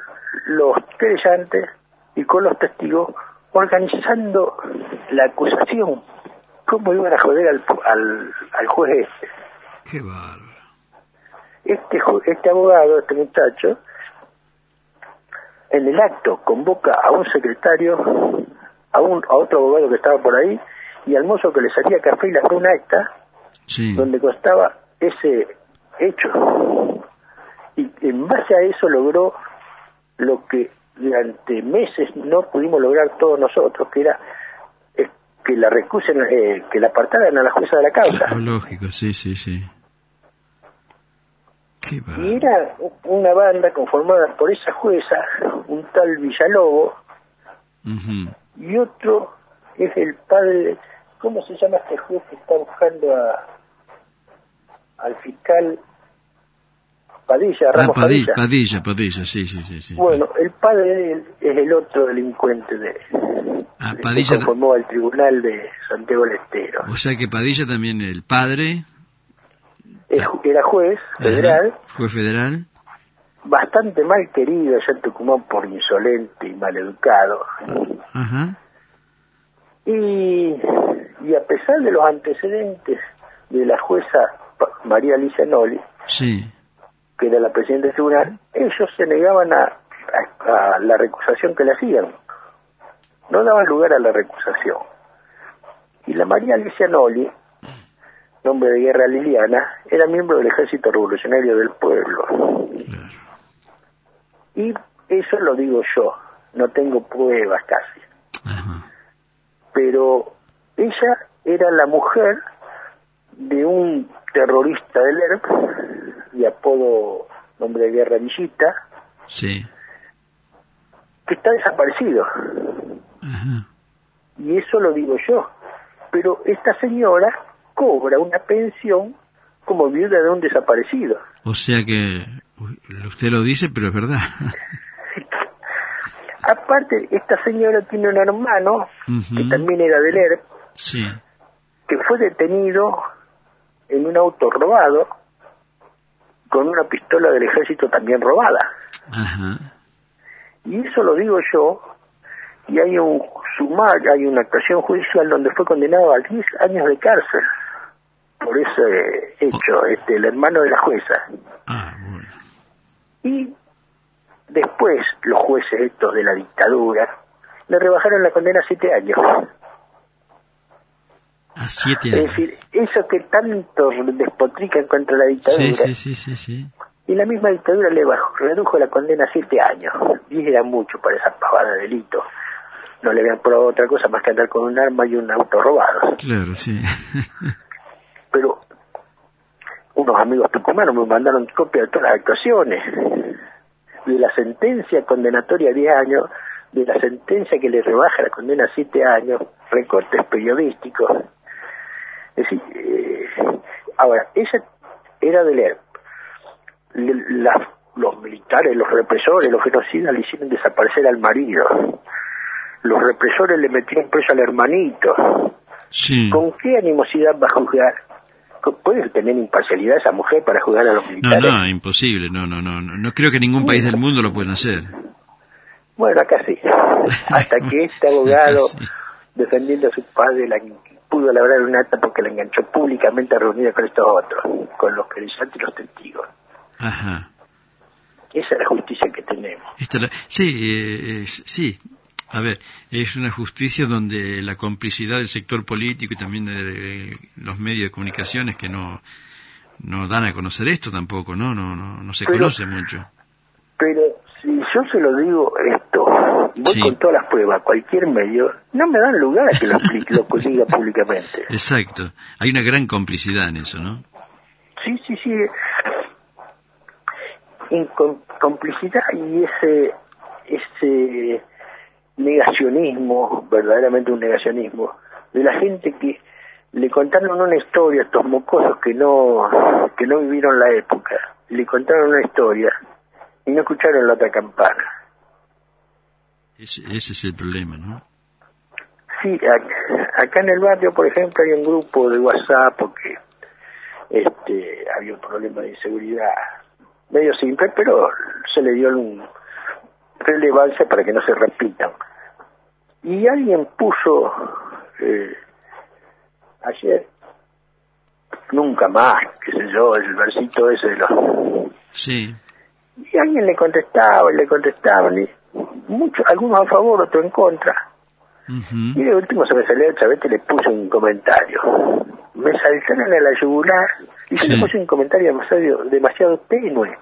los querellantes y con los testigos, organizando la acusación. ¿Cómo iban a joder al, al, al juez este? Qué bárbaro. Este, este abogado, este muchacho, en el acto convoca a un secretario, a, un, a otro abogado que estaba por ahí, y al mozo que le salía café y le hacía un acta, Sí. donde constaba ese hecho. Y en base a eso logró lo que durante meses no pudimos lograr todos nosotros, que era eh, que la recusen, eh, que la apartaran a la jueza de la causa. Claro, lógico, sí, sí, sí. Qué Y era una banda conformada por esa jueza, un tal Villalobo, y otro es el padre, ¿cómo se llama este juez que está buscando a, al fiscal Padilla, Ah, Ramos Padilla, Padilla? Padilla, Padilla, sí, sí, sí. sí. Bueno, el padre es el otro delincuente de Ah, que Padilla- conformó el tribunal de Santiago del Estero. O sea que Padilla también, el padre, Era juez federal, ajá, juez federal, bastante mal querido allá en Tucumán por insolente y maleducado. ajá, Y, y a pesar de los antecedentes de la jueza María Alicia Noli, sí, que era la presidenta del tribunal, ellos se negaban a, a- a la recusación que le hacían. No daban lugar a la recusación. Y la María Alicia Noli, nombre de guerra liliana, era miembro del Ejército Revolucionario del Pueblo. claro. Y eso lo digo yo, no tengo pruebas casi. Ajá. pero ella era la mujer de un terrorista del ERP, de apodo nombre de guerra Villita, Sí, que está desaparecido. ajá. Y eso lo digo yo. Pero esta señora cobra una pensión como viuda de un desaparecido. O sea que usted lo dice, pero es verdad. *laughs* Aparte, esta señora tiene un hermano, que también era del ERP, Sí, que fue detenido en un auto robado con una pistola del ejército también robada. ajá. Y eso lo digo yo, y hay un sumar, hay una actuación judicial donde fue condenado a 10 años de cárcel por ese hecho, este, el hermano de la jueza. Ah, bueno. Y después los jueces estos de la dictadura le rebajaron la condena a 7 años. A siete Es años. decir, eso que tanto despotrican contra la dictadura, Sí, sí, sí, y la misma dictadura le bajó, redujo la condena a 7 años. Y era mucho para esa pavada de delito. No le habían probado otra cosa más que andar con un arma y un auto robado. Claro, sí. *laughs* Pero unos amigos tucumanos me mandaron copia de todas las actuaciones, de la sentencia condenatoria a 10 años, de la sentencia que le rebaja la condena a 7 años, recortes periodísticos. Es decir, eh, ahora, ella era del ERP. Le- la- los militares, los represores, los genocidas le hicieron desaparecer al marido. Los represores le metieron preso al hermanito. Sí. ¿Con qué animosidad va a juzgar? ¿Puede tener imparcialidad esa mujer para juzgar a los No, militares? no, imposible. No, no, no. No no creo que ningún país del mundo lo pueda hacer. Bueno, acá sí. *laughs* Hasta que este abogado, Sí. defendiendo a su padre, la, pudo labrar un acta porque la enganchó públicamente reunida con estos otros, con los querellantes y los testigos. Ajá. Esa es la justicia que tenemos. Esta la- sí, eh, sí. A ver, es una justicia donde la complicidad del sector político y también de, los medios de comunicaciones que no, no dan a conocer esto tampoco, ¿no? No, no, no se conoce mucho. Pero si yo se lo digo esto, voy con todas las pruebas, cualquier medio, no me dan lugar a que lo, lo *laughs* diga públicamente. Exacto. Hay una gran complicidad en eso, ¿no? Sí, sí, sí. En complicidad y ese, ese negacionismo, verdaderamente un negacionismo, de la gente que le contaron una historia a estos mocosos que no, que no vivieron la época, le contaron una historia y no escucharon la otra campana. Ese, ese es el problema, ¿no? Sí, acá, en el barrio, por ejemplo, hay un grupo de WhatsApp porque este, había un problema de inseguridad medio simple, pero se le dio un relevancia para que no se repitan. Y alguien puso eh, ayer, nunca más, qué sé yo, el versito ese de los... Sí. Y alguien le contestaba y le contestaba, y muchos, algunos a favor, otros en contra. Y de último se me salió el chavete y le puse un comentario. Me saltaron a la yugular y se le puse un comentario demasiado, demasiado tenue,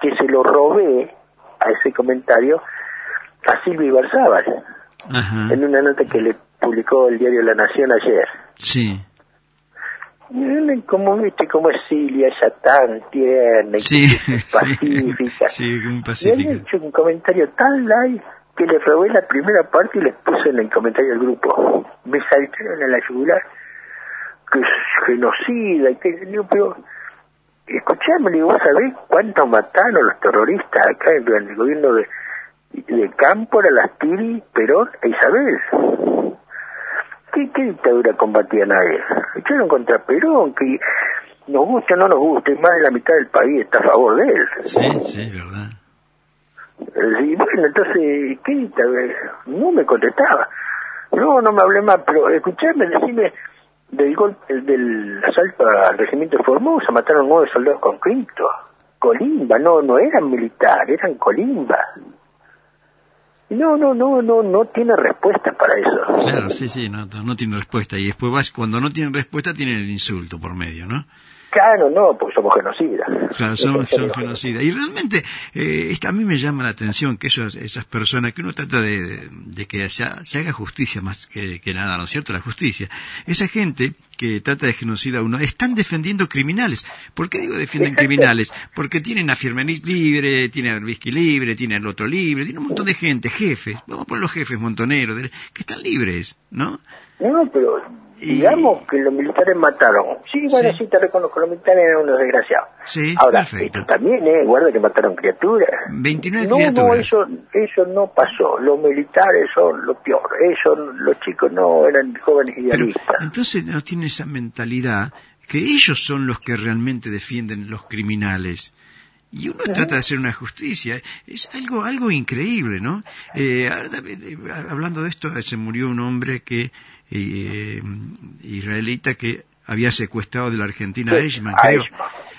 que se lo robé a ese comentario a Silvia Ibarzábal en una nota que le publicó el diario La Nación ayer. Sí. Como viste, como es Silvia, ella tan tierna y *laughs* pacífica. Sí, pacífica. Y han hecho un comentario tan light que le robé la primera parte y le puse en el comentario del grupo. Me saltaron a la yugular que es genocida y que yo, pero escuchame, vos sabés cuántos mataron los terroristas acá en el gobierno de de Cámpora, Lastiri, Perón e Isabel. ¿Qué, ¿Qué, dictadura combatía nadie? Echaron contra Perón, que nos guste o no nos guste, más de la mitad del país está a favor de él. Sí, sí, verdad. Eh, y bueno, entonces, ¿qué dictadura? No me contestaba. No, no me hablé más, pero escuchame, decime, del golpe, del asalto al regimiento de Formosa, mataron nueve soldados con cripto. Colimba, no, no eran militares, eran colimba. No, no, no, no, no tiene respuesta para eso. Claro, sí, sí, no, no tiene respuesta. Y después vas, cuando no tienen respuesta, tienen el insulto por medio, ¿no? Claro, no, porque somos genocidas. Claro, somos, genocidas. Y realmente, eh, a mí me llama la atención que esos, esas personas, que uno trata de, que se, haga justicia más que, nada, ¿no es cierto? La justicia. Esa gente que trata de genocida a uno, están defendiendo criminales. ¿Por qué digo defienden criminales? Porque tienen a Firmenich libre, tienen a Whisky libre, tienen al otro libre, tienen un montón de gente, jefes, vamos a poner los jefes montoneros, que están libres, ¿no? No, pero digamos que los militares mataron. Sí, bueno, sí, te reconozco, los militares eran unos desgraciados. Sí, Ahora, perfecto. también, ¿eh? Guarda que mataron criaturas. 29 no, criaturas. No, eso, eso no pasó. Los militares son lo peor. Ellos, los chicos no eran jóvenes idealistas. entonces no tienen esa mentalidad que ellos son los que realmente defienden los criminales. Y uno trata de hacer una justicia. Es algo, algo increíble, ¿no? Eh, eh hablando de esto, se murió un hombre que eh, israelita que había secuestrado de la Argentina a Eichmann, creo.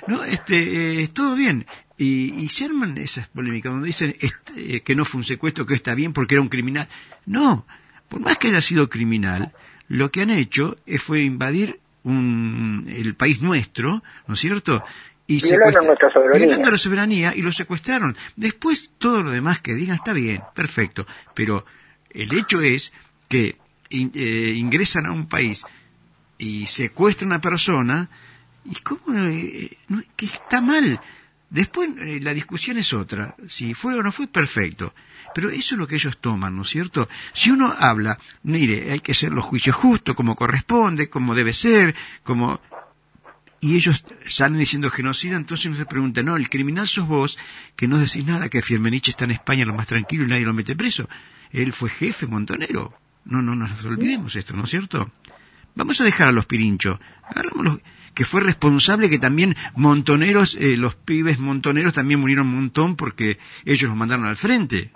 No, este, eh, todo bien. Y, y se arman esas polémicas donde dicen este, que no fue un secuestro, que está bien porque era un criminal. No, por más que haya sido criminal, lo que han hecho fue invadir un, el país nuestro, ¿no es cierto? Y violando la soberanía y lo secuestraron. Después todo lo demás que digan está bien, perfecto, pero el hecho es que eh, ingresan a un país y secuestran a una persona, y cómo eh, que está mal. Después eh, la discusión es otra, si fue o no fue perfecto, pero eso es lo que ellos toman, ¿no es cierto? Si uno habla, mire, hay que hacer los juicios justos, como corresponde, como debe ser, como y ellos salen diciendo genocida, entonces uno se pregunta, no, el criminal sos vos, que no decís nada, que Fiermenich está en España lo más tranquilo y nadie lo mete preso. Él fue jefe montonero. No, no, no nos olvidemos esto, ¿no es cierto? Vamos a dejar a los pirinchos. Agarramos que fue responsable que también montoneros, eh, los pibes montoneros también murieron un montón porque ellos los mandaron al frente.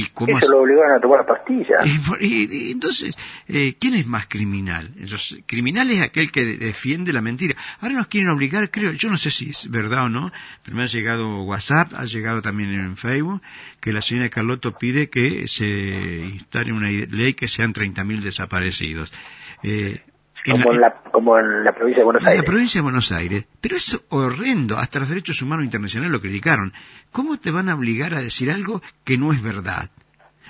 ¿Y cómo Eso lo obligaron a tomar pastillas. y y- entonces, eh, ¿quién es más criminal? Entonces, criminal es aquel que de- defiende la mentira. Ahora nos quieren obligar, creo, yo no sé si es verdad o no, pero me ha llegado WhatsApp, ha llegado también en Facebook, que la señora Carlotto pide que se instale una ley que sean 30.000 desaparecidos. Eh, en la- como, en la, como en la provincia de Buenos en la Aires. provincia de Buenos Aires. Pero es horrendo, hasta los derechos humanos internacionales lo criticaron. ¿Cómo te van a obligar a decir algo que no es verdad?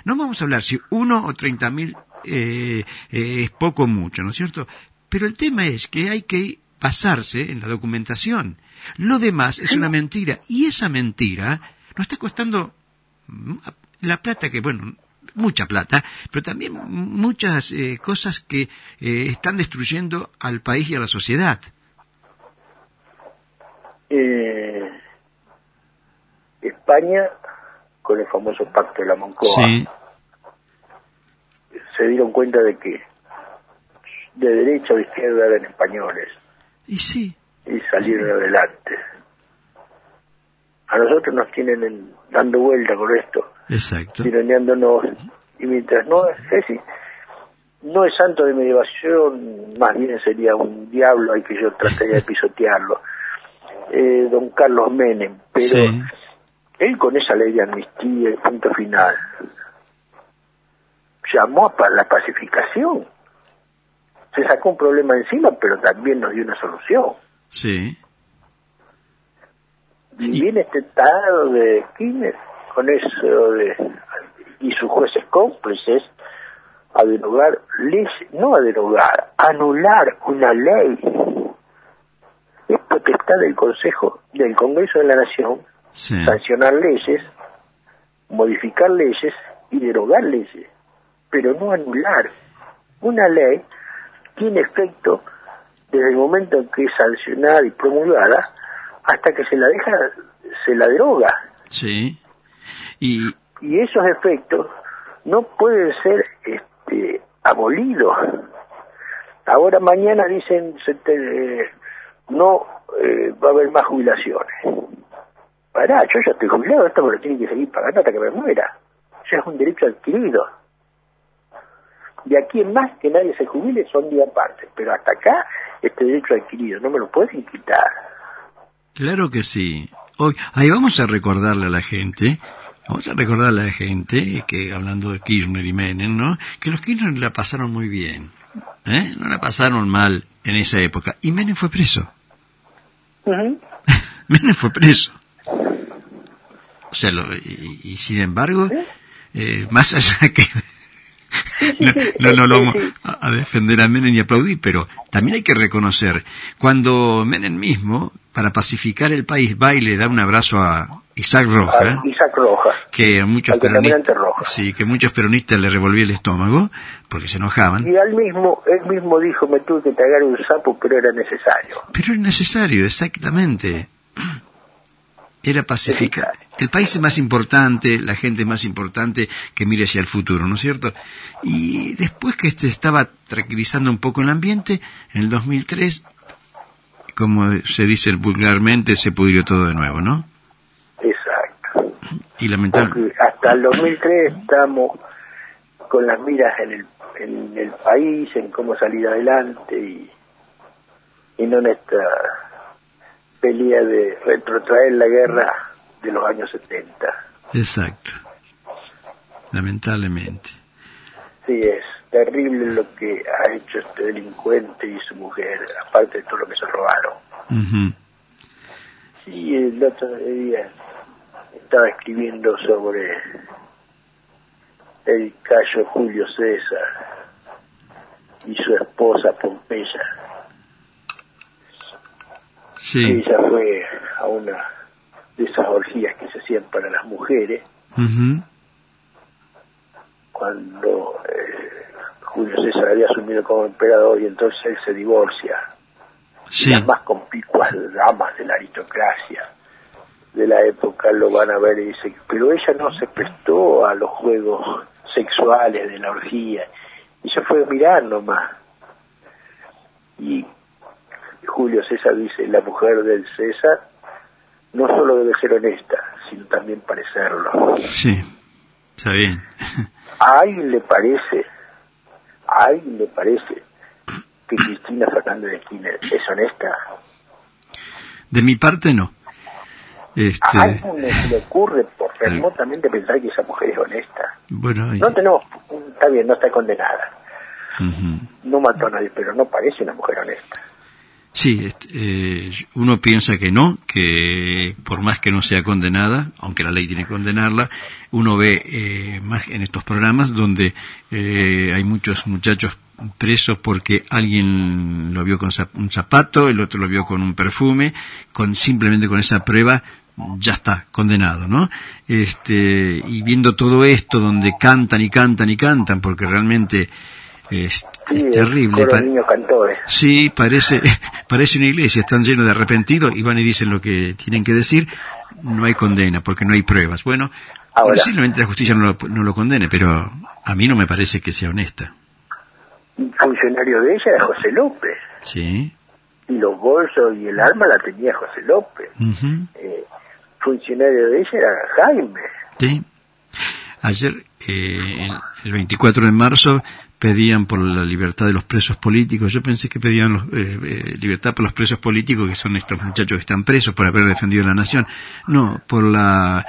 No vamos a hablar si uno o treinta mil eh, eh, es poco o mucho, ¿no es cierto? Pero el tema es que hay que basarse en la documentación. Lo demás es una mentira. Y esa mentira nos está costando la plata que, bueno, mucha plata, pero también muchas eh, cosas que eh, están destruyendo al país y a la sociedad. Eh, España, con el famoso pacto de la Moncloa, Sí, se dieron cuenta de que de derecha o de izquierda eran españoles y sí, y salieron adelante. A nosotros nos tienen en- dando vuelta con esto, exacto. tironeándonos, y mientras no es, es- no es santo de medievación, más bien sería un diablo al que yo trataría de *laughs* pisotearlo, eh, don Carlos Menem, pero Sí, él con esa ley de amnistía, el punto final, llamó a la pacificación. Se sacó un problema encima, pero también nos dio una solución. sí, Y viene este tarado de Kirchner con eso de, y sus jueces cómplices a derogar leyes, no a derogar, a anular una ley. Es potestad del Consejo, del Congreso de la Nación, sí, sancionar leyes, modificar leyes y derogar leyes, pero no anular. Una ley tiene efecto desde el momento en que es sancionada y promulgada hasta que se la deja, se la deroga. sí. Y, Y esos efectos no pueden ser este, abolidos. Ahora mañana dicen se te- eh, no eh, va a haber más jubilaciones. Pará, yo ya estoy jubilado, esto me lo tienen que seguir pagando hasta que me muera. Ya es un derecho adquirido. De aquí en más que nadie se jubile son día aparte, pero hasta acá este derecho adquirido no me lo pueden quitar. claro que sí. Hoy, ahí vamos a recordarle a la gente, vamos a recordarle a la gente que hablando de Kirchner y Menem, ¿no? Que los Kirchner la pasaron muy bien, ¿eh? No la pasaron mal en esa época. Y Menem fue preso. *laughs* Menem fue preso. O sea, lo- y, y sin embargo, eh, más allá que... *laughs* No, no, no lo vamos a a defender a Menem y aplaudir, pero también hay que reconocer, cuando Menem mismo, para pacificar el país, va y le da un abrazo a Isaac Roja, A Isaac Rojas. que muchos peronistas, Roja. sí, que muchos peronistas le revolvía el estómago, porque se enojaban, Y al mismo, él mismo dijo, me tuve que tragar un sapo, pero era necesario. pero era necesario, exactamente. *clears throat* Era pacificar. El país es más importante, la gente es más importante que mire hacia el futuro, ¿no es cierto? Y después que este estaba tranquilizando un poco el ambiente, en el 2003, como se dice vulgarmente, se pudrió todo de nuevo, ¿no? Y lamentablemente... Porque hasta el 2003 estamos con las miras en el, en el país, en cómo salir adelante y, y no en esta pelea de retrotraer la guerra de los años 70. Exacto. Lamentablemente. Sí, es terrible lo que ha hecho este delincuente y su mujer, aparte de todo lo que se robaron. Sí, el otro día estaba escribiendo sobre el cayo Julio César y su esposa Pompeya. Sí. Ella fue a una de esas orgías que se hacían para las mujeres cuando eh, Julio César había asumido como emperador y entonces él se divorcia. Sí. las más conspicuas damas de la aristocracia de la época lo van a ver y dicen, pero ella no se prestó a los juegos sexuales de la orgía, se fue a mirar nomás. Y Julio César dice, la mujer del César no solo debe ser honesta, sino también parecerlo. Sí. Está bien. ¿A alguien le parece, a alguien le parece que Cristina Fernández de Kirchner es honesta? De mi parte, no. Este, ¿A alguien le, le ocurre por remotamente pensar que esa mujer es honesta? bueno, y- No tenemos, está bien, no está condenada, no mató a nadie, pero no parece una mujer honesta. Sí, este, eh, uno piensa que no, que por más que no sea condenada, aunque la ley tiene que condenarla, uno ve eh, más en estos programas donde eh, hay muchos muchachos presos porque alguien lo vio con un zapato, el otro lo vio con un perfume, con simplemente con esa prueba ya está condenado, ¿no? Este y viendo todo esto donde cantan y cantan y cantan porque realmente es, Sí, es terrible. niños cantores. Sí, parece, *laughs* parece una iglesia, están llenos de arrepentidos y van y dicen lo que tienen que decir, no hay condena porque no hay pruebas. Bueno, Ahora- posiblemente la justicia no lo, no lo condene, pero a mí no me parece que sea honesta. Un funcionario de ella era José López, Sí. y los bolsos y el arma la tenía José López. Eh, funcionario de ella era Jaime. Sí. Ayer, eh, el- el 24 de marzo, pedían por la libertad de los presos políticos. Yo pensé que pedían los, eh, eh, libertad por los presos políticos, que son estos muchachos que están presos por haber defendido la nación. No, por la...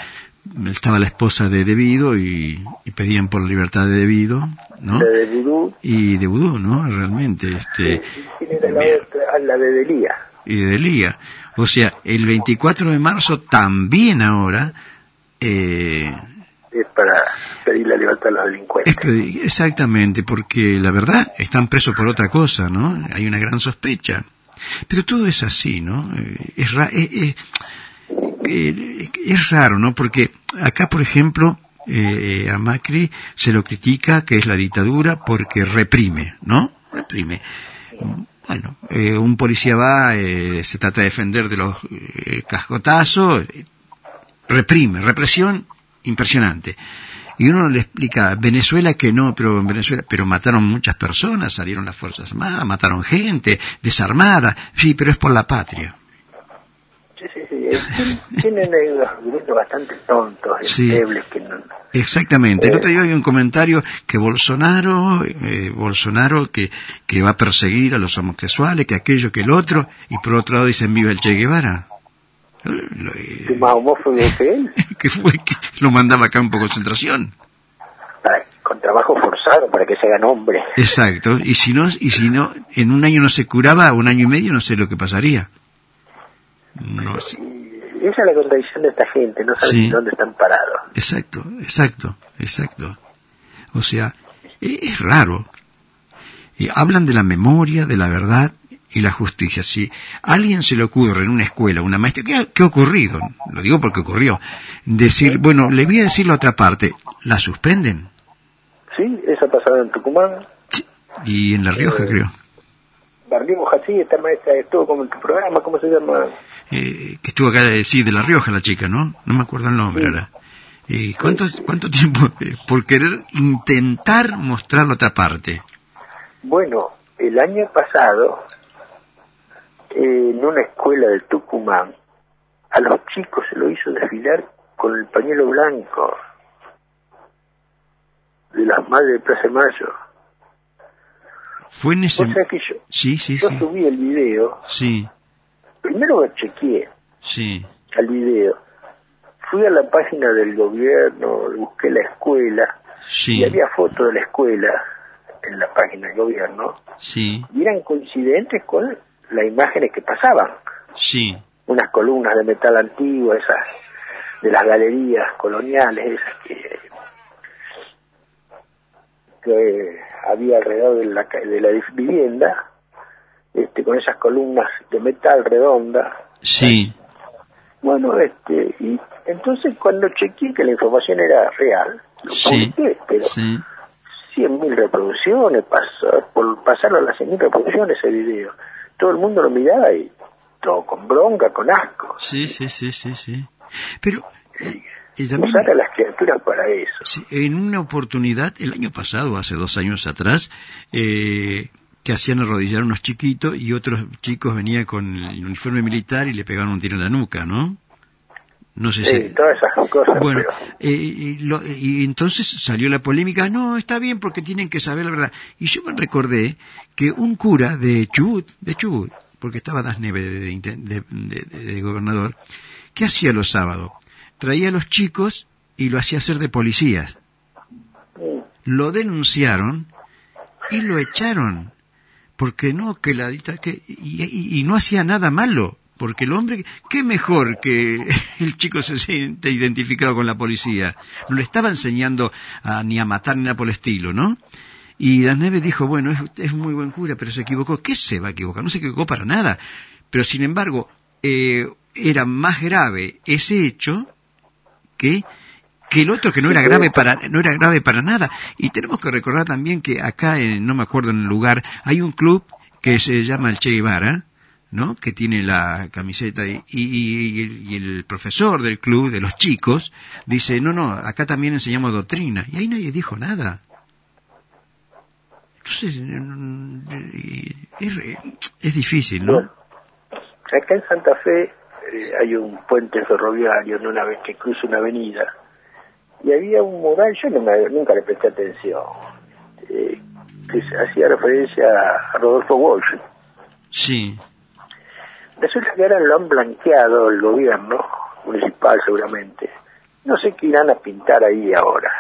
Estaba la esposa de Debido y, y pedían por la libertad de Debido, ¿no? La de Vudú, Y de Vudú, ¿no? Realmente, este... ¿quién era la otra? La de Delía. y de Delía. O sea, el 24 de marzo también ahora... Eh, Es para pedir la libertad a los Es delincuentes. exactamente, porque la verdad están presos por otra cosa, ¿no? Hay una gran sospecha. Pero todo es así, ¿no? Eh, Es, ra- eh, eh, es raro, ¿no? Porque acá, por ejemplo, eh, a Macri se lo critica que es la dictadura porque reprime, ¿no? Reprime. Bueno, eh, un policía va, eh, se trata de defender de los eh, cascotazos, reprime, represión impresionante. Y uno le explica, Venezuela que no, pero en Venezuela, pero mataron muchas personas, salieron las Fuerzas Armadas, mataron gente, desarmada, sí, pero es por la patria. Eh, Tienen argumentos bastante tontos, Sí. endebles, que no... Exactamente. El Eh. otro día había un comentario que Bolsonaro, eh, Bolsonaro que, que va a perseguir a los homosexuales, que aquello, que el otro, y por otro lado dicen viva el Che Guevara. Eh, eh, que más homófobo *laughs* que él, que fue que lo mandaba a campo de concentración. para- con trabajo forzado para que se hagan hombres. Exacto. Y si no, y si no, en un año no se curaba, un año y medio, no sé lo que pasaría. No sé. Esa es la contradicción de esta gente, no saben Sí. dónde están parados. Exacto, exacto, exacto. O sea, e- es raro. Y hablan de la memoria, de la verdad y la justicia. Si a alguien se le ocurre en una escuela, una maestra, ¿qué ha, qué ha ocurrido? Lo digo porque ocurrió. Decir, bueno, le voy a decir la otra parte, ¿la suspenden? Sí, eso ha pasado en Tucumán. Y en La Rioja, Eh, creo. Barlimos así, esta maestra estuvo como en tu programa, ¿cómo se llama? Eh, que estuvo acá, sí, de La Rioja la chica, ¿no? No me acuerdo el nombre ahora. Eh, ¿cuánto, ¿Cuánto tiempo? eh, por querer intentar mostrar la otra parte. Bueno, el año pasado, eh, en una escuela de Tucumán, a los chicos se lo hizo desfilar con el pañuelo blanco de las madres de Plaza de Mayo. Fue en ese... O sea que yo, Sí, sí, yo sí. subí el video, Sí, primero lo chequeé sí, al video, fui a la página del gobierno, busqué la escuela, sí, y había fotos de la escuela en la página del gobierno, sí, y eran coincidentes con las imágenes que pasaban. sí, unas columnas de metal antiguo, esas de las galerías coloniales, esas que, que había alrededor de la, de la vivienda, este, con esas columnas de metal redonda. sí, Bueno, este, y entonces cuando chequeé que la información era real, lo sí, publiqué, pero sí, 100.000 reproducciones, pasó, por, pasaron las 100.000 reproducciones ese video. Todo el mundo lo miraba y todo con bronca, con asco. sí, sí, sí, sí, sí. Pero, eh, también, Usar a las criaturas para eso. en una oportunidad, el año pasado, hace dos años atrás, eh, que hacían arrodillar unos chiquitos y otros chicos venían con el uniforme militar y le pegaban un tiro en la nuca, ¿no? No sé Sí, si... todas esas cosas. Bueno, pero- eh, y, lo- y entonces salió la polémica, no, está bien porque tienen que saber la verdad. Y yo me recordé que un cura de Chubut, de Chubut, porque estaba Das Neves de, de, inten- de- de- de gobernador, ¿qué hacía los sábados? Traía a los chicos y lo hacía hacer de policías. Lo denunciaron y lo echaron. Porque no, que la que, y, no hacía nada malo. Porque el hombre, qué mejor que *laughs* el chico se siente identificado con la policía. No le estaba enseñando a, ni a matar ni nada por el estilo, ¿no? Y Das Neves dijo, bueno, es, es muy buen cura, pero se equivocó. ¿Qué se va a equivocar? No se equivocó para nada. Pero sin embargo, eh, era más grave ese hecho que que el otro que no era grave para no era grave para nada y tenemos que recordar también que acá en, no me acuerdo en el lugar hay un club que se llama el Che Guevara ¿no? que tiene la camiseta y, y- y el, y el profesor del club de los chicos dice no no acá también enseñamos doctrina y ahí nadie dijo nada entonces mm, es, re- es difícil ¿no? Acá en Santa Fe eh, hay un puente ferroviario, ¿no? una vez que cruza una avenida, y había un mural, yo no me- nunca le presté atención, eh, que hacía referencia a Rodolfo Walsh. sí Resulta que ahora lo han blanqueado el gobierno municipal seguramente. No sé qué irán a pintar ahí ahora.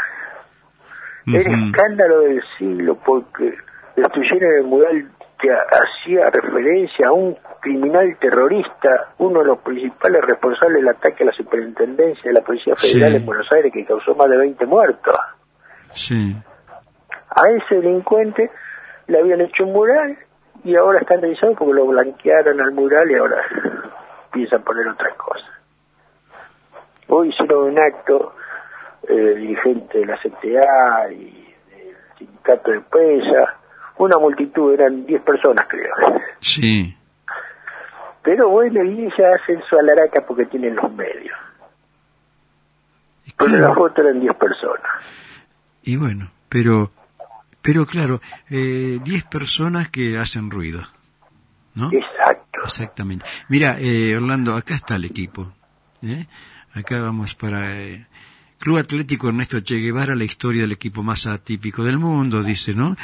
El Ujú. escándalo del siglo porque destruyeron el mural que hacía referencia a un criminal terrorista, uno de los principales responsables del ataque a la superintendencia de la Policía Federal Sí. en Buenos Aires que causó más de 20 muertos. sí A ese delincuente le habían hecho un mural y ahora están revisados porque lo blanquearon al mural y ahora *laughs* piensan poner otras cosas. Hoy hicieron un acto eh, dirigente de la CTA y del sindicato de prensa, una multitud, eran 10 personas creo. sí Pero bueno, y ya hacen su alaraca porque tienen los medios. Pero en la foto eran 10 personas. Y bueno, pero, pero claro, eh, 10 personas que hacen ruido, ¿no? Exacto. Exactamente. Mira, eh, Orlando, acá está el equipo. ¿eh? Acá vamos para eh, Club Atlético Ernesto Che Guevara, la historia del equipo más atípico del mundo, dice, ¿no?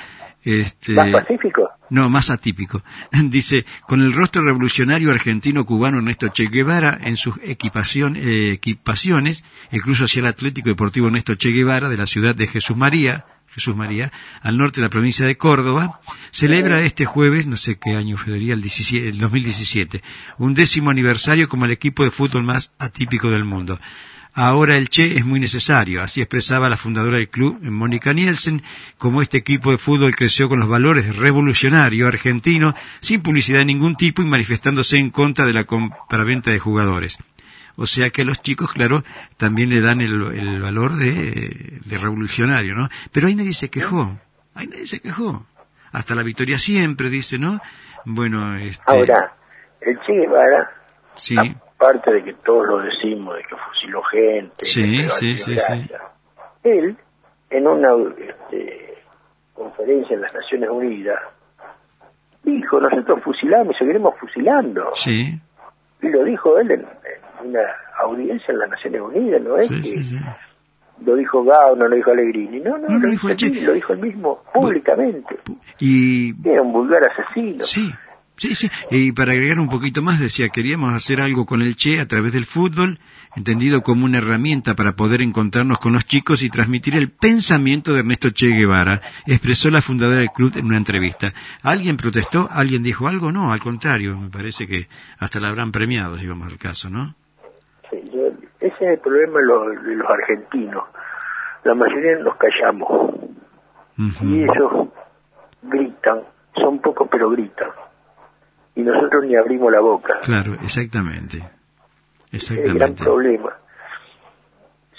Este, ¿Más pacífico? no, más atípico. *laughs* Dice, con el rostro revolucionario argentino-cubano Ernesto Che Guevara en sus equipación, eh, equipaciones, el Club Social Atlético Deportivo Ernesto Che Guevara de la ciudad de Jesús María, Jesús María, al norte de la provincia de Córdoba, celebra este jueves, no sé qué año sería, el, 17 el 2017, un décimo aniversario como el equipo de fútbol más atípico del mundo. Ahora el Che es muy necesario, así expresaba la fundadora del club, Mónica Nielsen, como este equipo de fútbol creció con los valores revolucionario argentino, sin publicidad de ningún tipo y manifestándose en contra de la compraventa de jugadores. O sea que a los chicos, claro, también le dan el, el valor de, de revolucionario, ¿no? Pero ahí nadie se quejó, ahí nadie se quejó. Hasta la victoria siempre, dice, ¿no? Bueno, este... Ahora, el Che Guevara, sí, aparte de que todos lo decimos, de que fusiló gente, Sí, que sí, sí, él, en una este, conferencia en las Naciones Unidas, dijo, nosotros fusilamos y seguiremos fusilando. sí, Y lo dijo él en, en una audiencia en las Naciones Unidas, ¿no es sí, que sí, sí. lo dijo Gao, no lo dijo Allegrini? No, no, No, lo dijo dijo él, lo dijo él mismo, públicamente. Y Era un vulgar asesino. Sí, sí, sí. Y para agregar un poquito más, decía, queríamos hacer algo con el Che a través del fútbol, entendido como una herramienta para poder encontrarnos con los chicos y transmitir el pensamiento de Ernesto Che Guevara, expresó la fundadora del club en una entrevista. ¿Alguien protestó? ¿Alguien dijo algo? No, al contrario, me parece que hasta la habrán premiado, si vamos al caso, ¿no? Sí, yo- ese es el problema de los, de los argentinos. La mayoría nos callamos y ellos gritan, son pocos pero gritan. Y nosotros ni abrimos la boca. Claro, exactamente. Es el gran Exactamente. problema.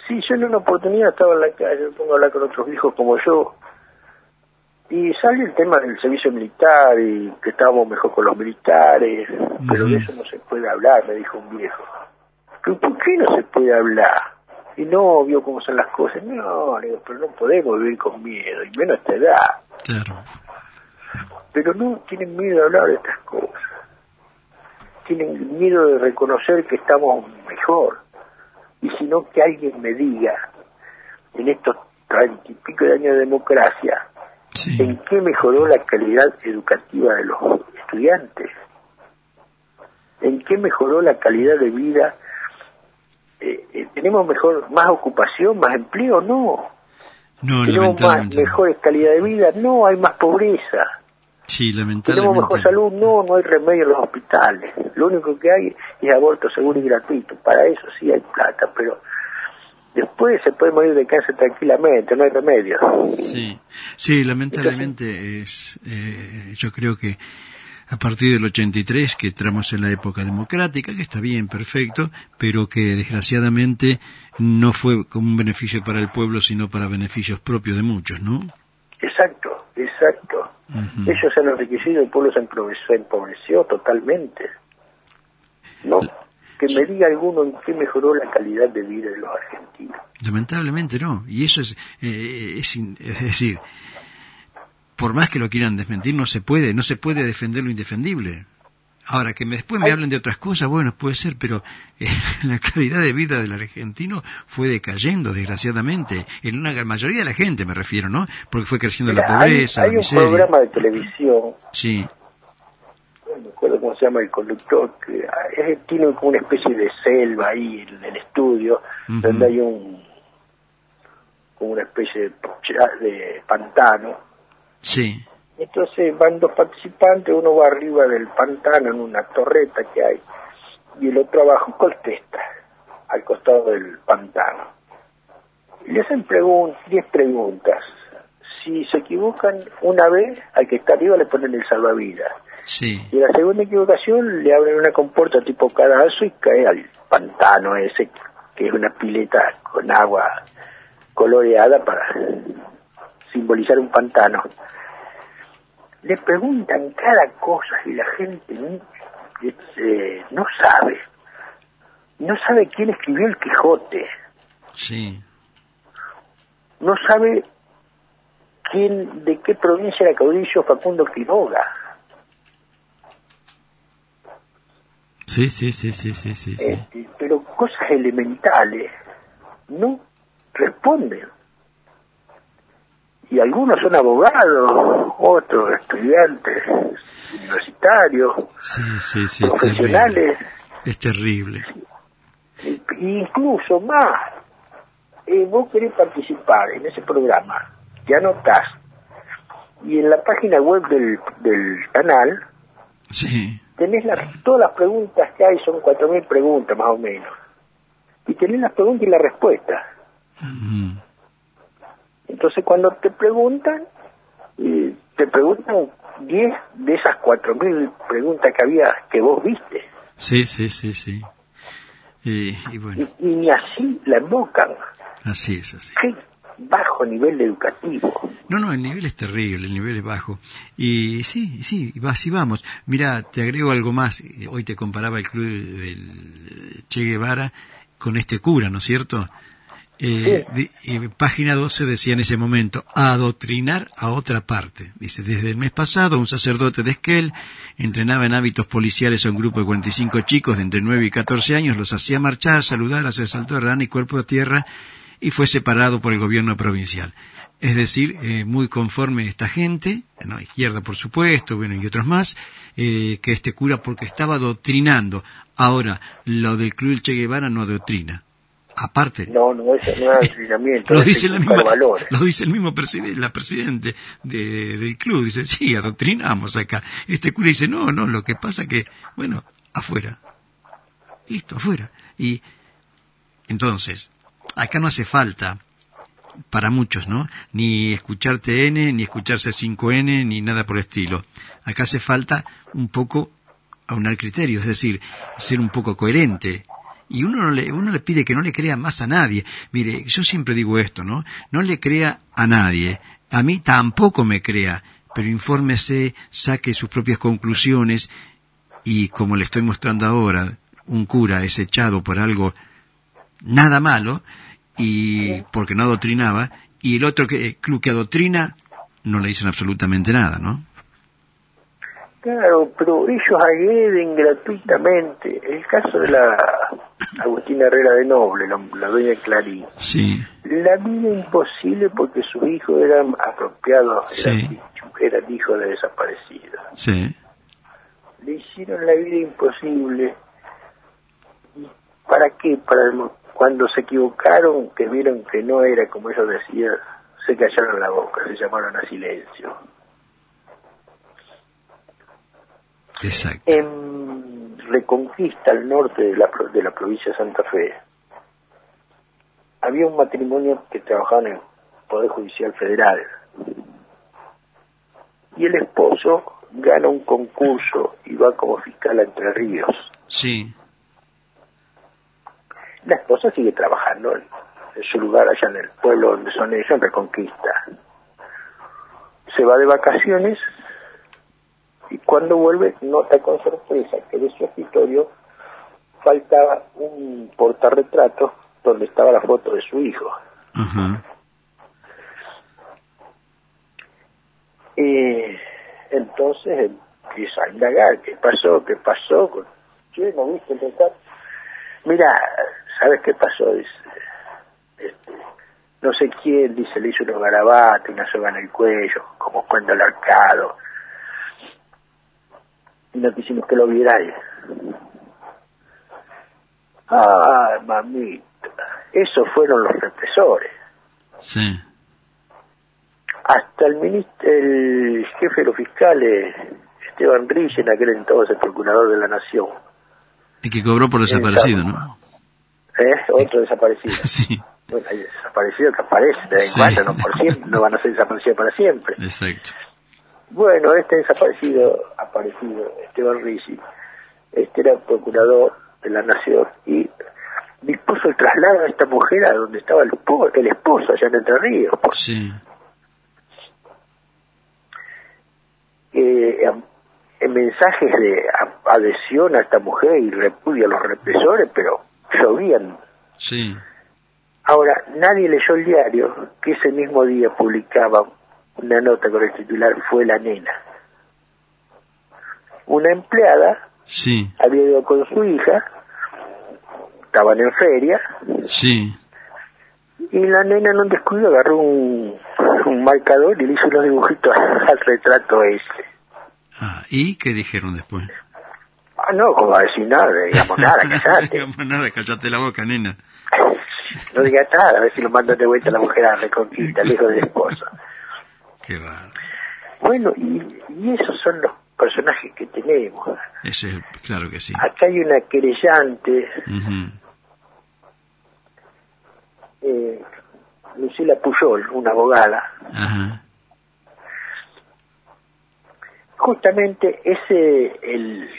Sí, yo en una oportunidad estaba en la calle, me pongo a hablar con otros viejos como yo, y sale el tema del servicio militar y que estábamos mejor con los militares, pero de eso no se puede hablar, me dijo un viejo. ¿Pero por qué no se puede hablar? Y no, vio cómo son las cosas. No, pero no podemos vivir con miedo, y menos a esta edad. Claro. Pero no tienen miedo de hablar de estas cosas. Tienen miedo de reconocer que estamos mejor. sino que alguien me diga, en estos treinta y pico de años de democracia, Sí. en qué mejoró la calidad educativa de los estudiantes, en qué mejoró la calidad de vida. Eh, eh, ¿Tenemos mejor, más ocupación, más empleo? No. No, ¿Tenemos más, mejores calidad de vida? No, hay más pobreza. Sí, ¿Tenemos lamentablemente. mejor salud? No, no hay remedio en los hospitales. Lo único que hay es aborto seguro y gratuito. Para eso sí hay plata, pero después se puede morir de cáncer tranquilamente, no hay remedio. Sí, sí, lamentablemente es, eh, yo creo que a partir del 83, que entramos en la época democrática, que está bien, perfecto, pero que desgraciadamente no fue como un beneficio para el pueblo, sino para beneficios propios de muchos, ¿no? Exacto, Ellos se han enriquecido, el pueblo se empobreció, totalmente. No, que me diga alguno en qué mejoró la calidad de vida de los argentinos. Lamentablemente no, y eso es, eh, es, in- es decir, por más que lo quieran desmentir, no se puede, no se puede defender lo indefendible. Ahora, que me- después me hablen de otras cosas, bueno, puede ser, pero eh, *laughs* la calidad de vida del argentino fue decayendo, desgraciadamente, en una gran mayoría de la gente, me refiero, ¿no? Porque fue creciendo la Mira, hay- pobreza, hay, la un programa de televisión, Sí, no me acuerdo cómo se llama el conductor, que ah, es- tiene como una especie de selva ahí en el estudio, donde hay un como una especie de pantano. sí, Entonces van dos participantes, uno va arriba del pantano en una torreta que hay y el otro abajo contesta al costado del pantano. Y le hacen pregun 10 preguntas. Si se equivocan una vez, al que está arriba le ponen el salvavidas. sí, Y la segunda equivocación le abren una compuerta tipo cadazo y cae al pantano ese, que es una pileta con agua coloreada para simbolizar un pantano. Le preguntan cada cosa y la gente no, eh, no sabe. No sabe quién escribió el Quijote. sí, No sabe quién, de qué provincia era caudillo Facundo Quiroga. sí, sí, sí, sí, sí, sí. Este, pero cosas elementales no responden. Y algunos son abogados, otros estudiantes universitarios, Sí, sí, sí, es terrible. profesionales, Es terrible. incluso más. Eh, vos querés participar en ese programa, te anotás, y en la página web del, del canal Sí, tenés las, todas las preguntas que hay, son 4.000 preguntas más o menos. Y tenés las preguntas y las respuestas. Entonces cuando te preguntan, eh, te preguntan 10 de esas 4.000 preguntas que había que vos viste. sí, sí, sí, sí. Y, y bueno, Y, y ni así la invocan. así es, así. Qué bajo nivel educativo. No, no, el nivel es terrible, el nivel es bajo. Y sí, sí, así vamos. Mira, te agrego algo más. Hoy te comparaba el club del Che Guevara con este cura, ¿no es cierto? Eh, y página 12 decía en ese momento, adoctrinar a otra parte. Dice, desde el mes pasado un sacerdote de Esquel entrenaba en hábitos policiales a un grupo de 45 chicos de entre 9 y 14 años, los hacía marchar, saludar, hacer salto de rana y cuerpo de tierra y fue separado por el gobierno provincial. Es decir, eh, muy conforme esta gente, no, izquierda por supuesto, bueno, y otros más, eh, que este cura porque estaba adoctrinando. Ahora, lo del Club Che Guevara no adoctrina. Aparte, No, no, eso no es *laughs* adoctrinamiento. lo es dice, la misma, lo dice el mismo presidente, la presidente de- del club. Dice, sí, adoctrinamos acá. Este cura dice, no, no, lo que pasa que, bueno, afuera. Listo, afuera. Y entonces, acá no hace falta, para muchos, ¿no? Ni escuchar TN, ni escucharse 5N, ni nada por el estilo. Acá hace falta un poco aunar criterios, es decir, ser un poco coherente. Y uno no le, uno le pide que no le crea más a nadie. Mire, yo siempre digo esto, ¿no? No le crea a nadie. A mí tampoco me crea, pero infórmese, saque sus propias conclusiones y como le estoy mostrando ahora, un cura es echado por algo nada malo y porque no adoctrinaba y el otro que, club que adoctrina no le dicen absolutamente nada, ¿no? Claro, pero ellos agreden gratuitamente. El caso de la Agustina Herrera de Noble, la, la de Clarín. Sí, La vida imposible porque sus hijos eran apropiados, Sí. eran, eran hijos de desaparecidos. sí, Le hicieron la vida imposible. ¿Y ¿Para qué? Para cuando se equivocaron, que vieron que no era como ellos decían, se callaron la boca, se llamaron a silencio. Exacto. En Reconquista, al norte de la, de la provincia de Santa Fe, había un matrimonio que trabajaba en el Poder Judicial Federal. Y el esposo gana un concurso y va como fiscal a Entre Ríos. Sí, La esposa sigue trabajando en, en su lugar allá en el pueblo donde son ellos, en Reconquista. Se va de vacaciones y cuando vuelve nota con sorpresa que de su escritorio faltaba un portarretrato donde estaba la foto de su hijo. Y entonces empieza a indagar qué pasó, qué pasó. Che, ¿no viste el? Mira, ¿sabes qué pasó? Dice, este, no sé quién, dice, le hizo unos garabatos, una soga en el cuello, como cuando el arcado. No quisimos que lo vierais. Ah, mamita, esos fueron los represores. sí, hasta el ministro, el jefe de los fiscales, Esteban Rich, en aquel entonces procurador de la Nación, y que cobró por desaparecido, ¿no? ¿eh? otro desaparecido. *laughs* Sí, Bueno, hay desaparecidos que aparecen de vez en Sí. cuando, no por siempre, no van a ser desaparecidos para siempre. exacto. Bueno, este desaparecido, aparecido, Esteban Ricci, este era procurador de la Nación y dispuso el traslado de esta mujer a donde estaba el, esposo, el esposo allá en Entre Ríos. Sí, eh, en- en mensajes de adhesión a esta mujer y repudio a los represores, pero llovían. sí, Ahora, nadie leyó el diario que ese mismo día publicaba una nota con el titular Fue la nena. Una empleada sí, había ido con su hija, estaban en feria, sí, y la nena en un descuido agarró un, un marcador y le hizo unos dibujitos *laughs* al retrato ese. Ah, ¿y qué dijeron después? Ah, no, como a decir nada, digamos nada, *laughs* callate. Digamos nada, callate la boca, nena. *laughs* No digas nada, a ver si lo mandan de vuelta a la mujer a la reconquista, hijo del esposo. Qué. Bueno, y, y esos son los personajes que tenemos. Ese es, claro que sí. Acá hay una querellante, eh, Lucila Puyol, una abogada. Ajá, Justamente ese, el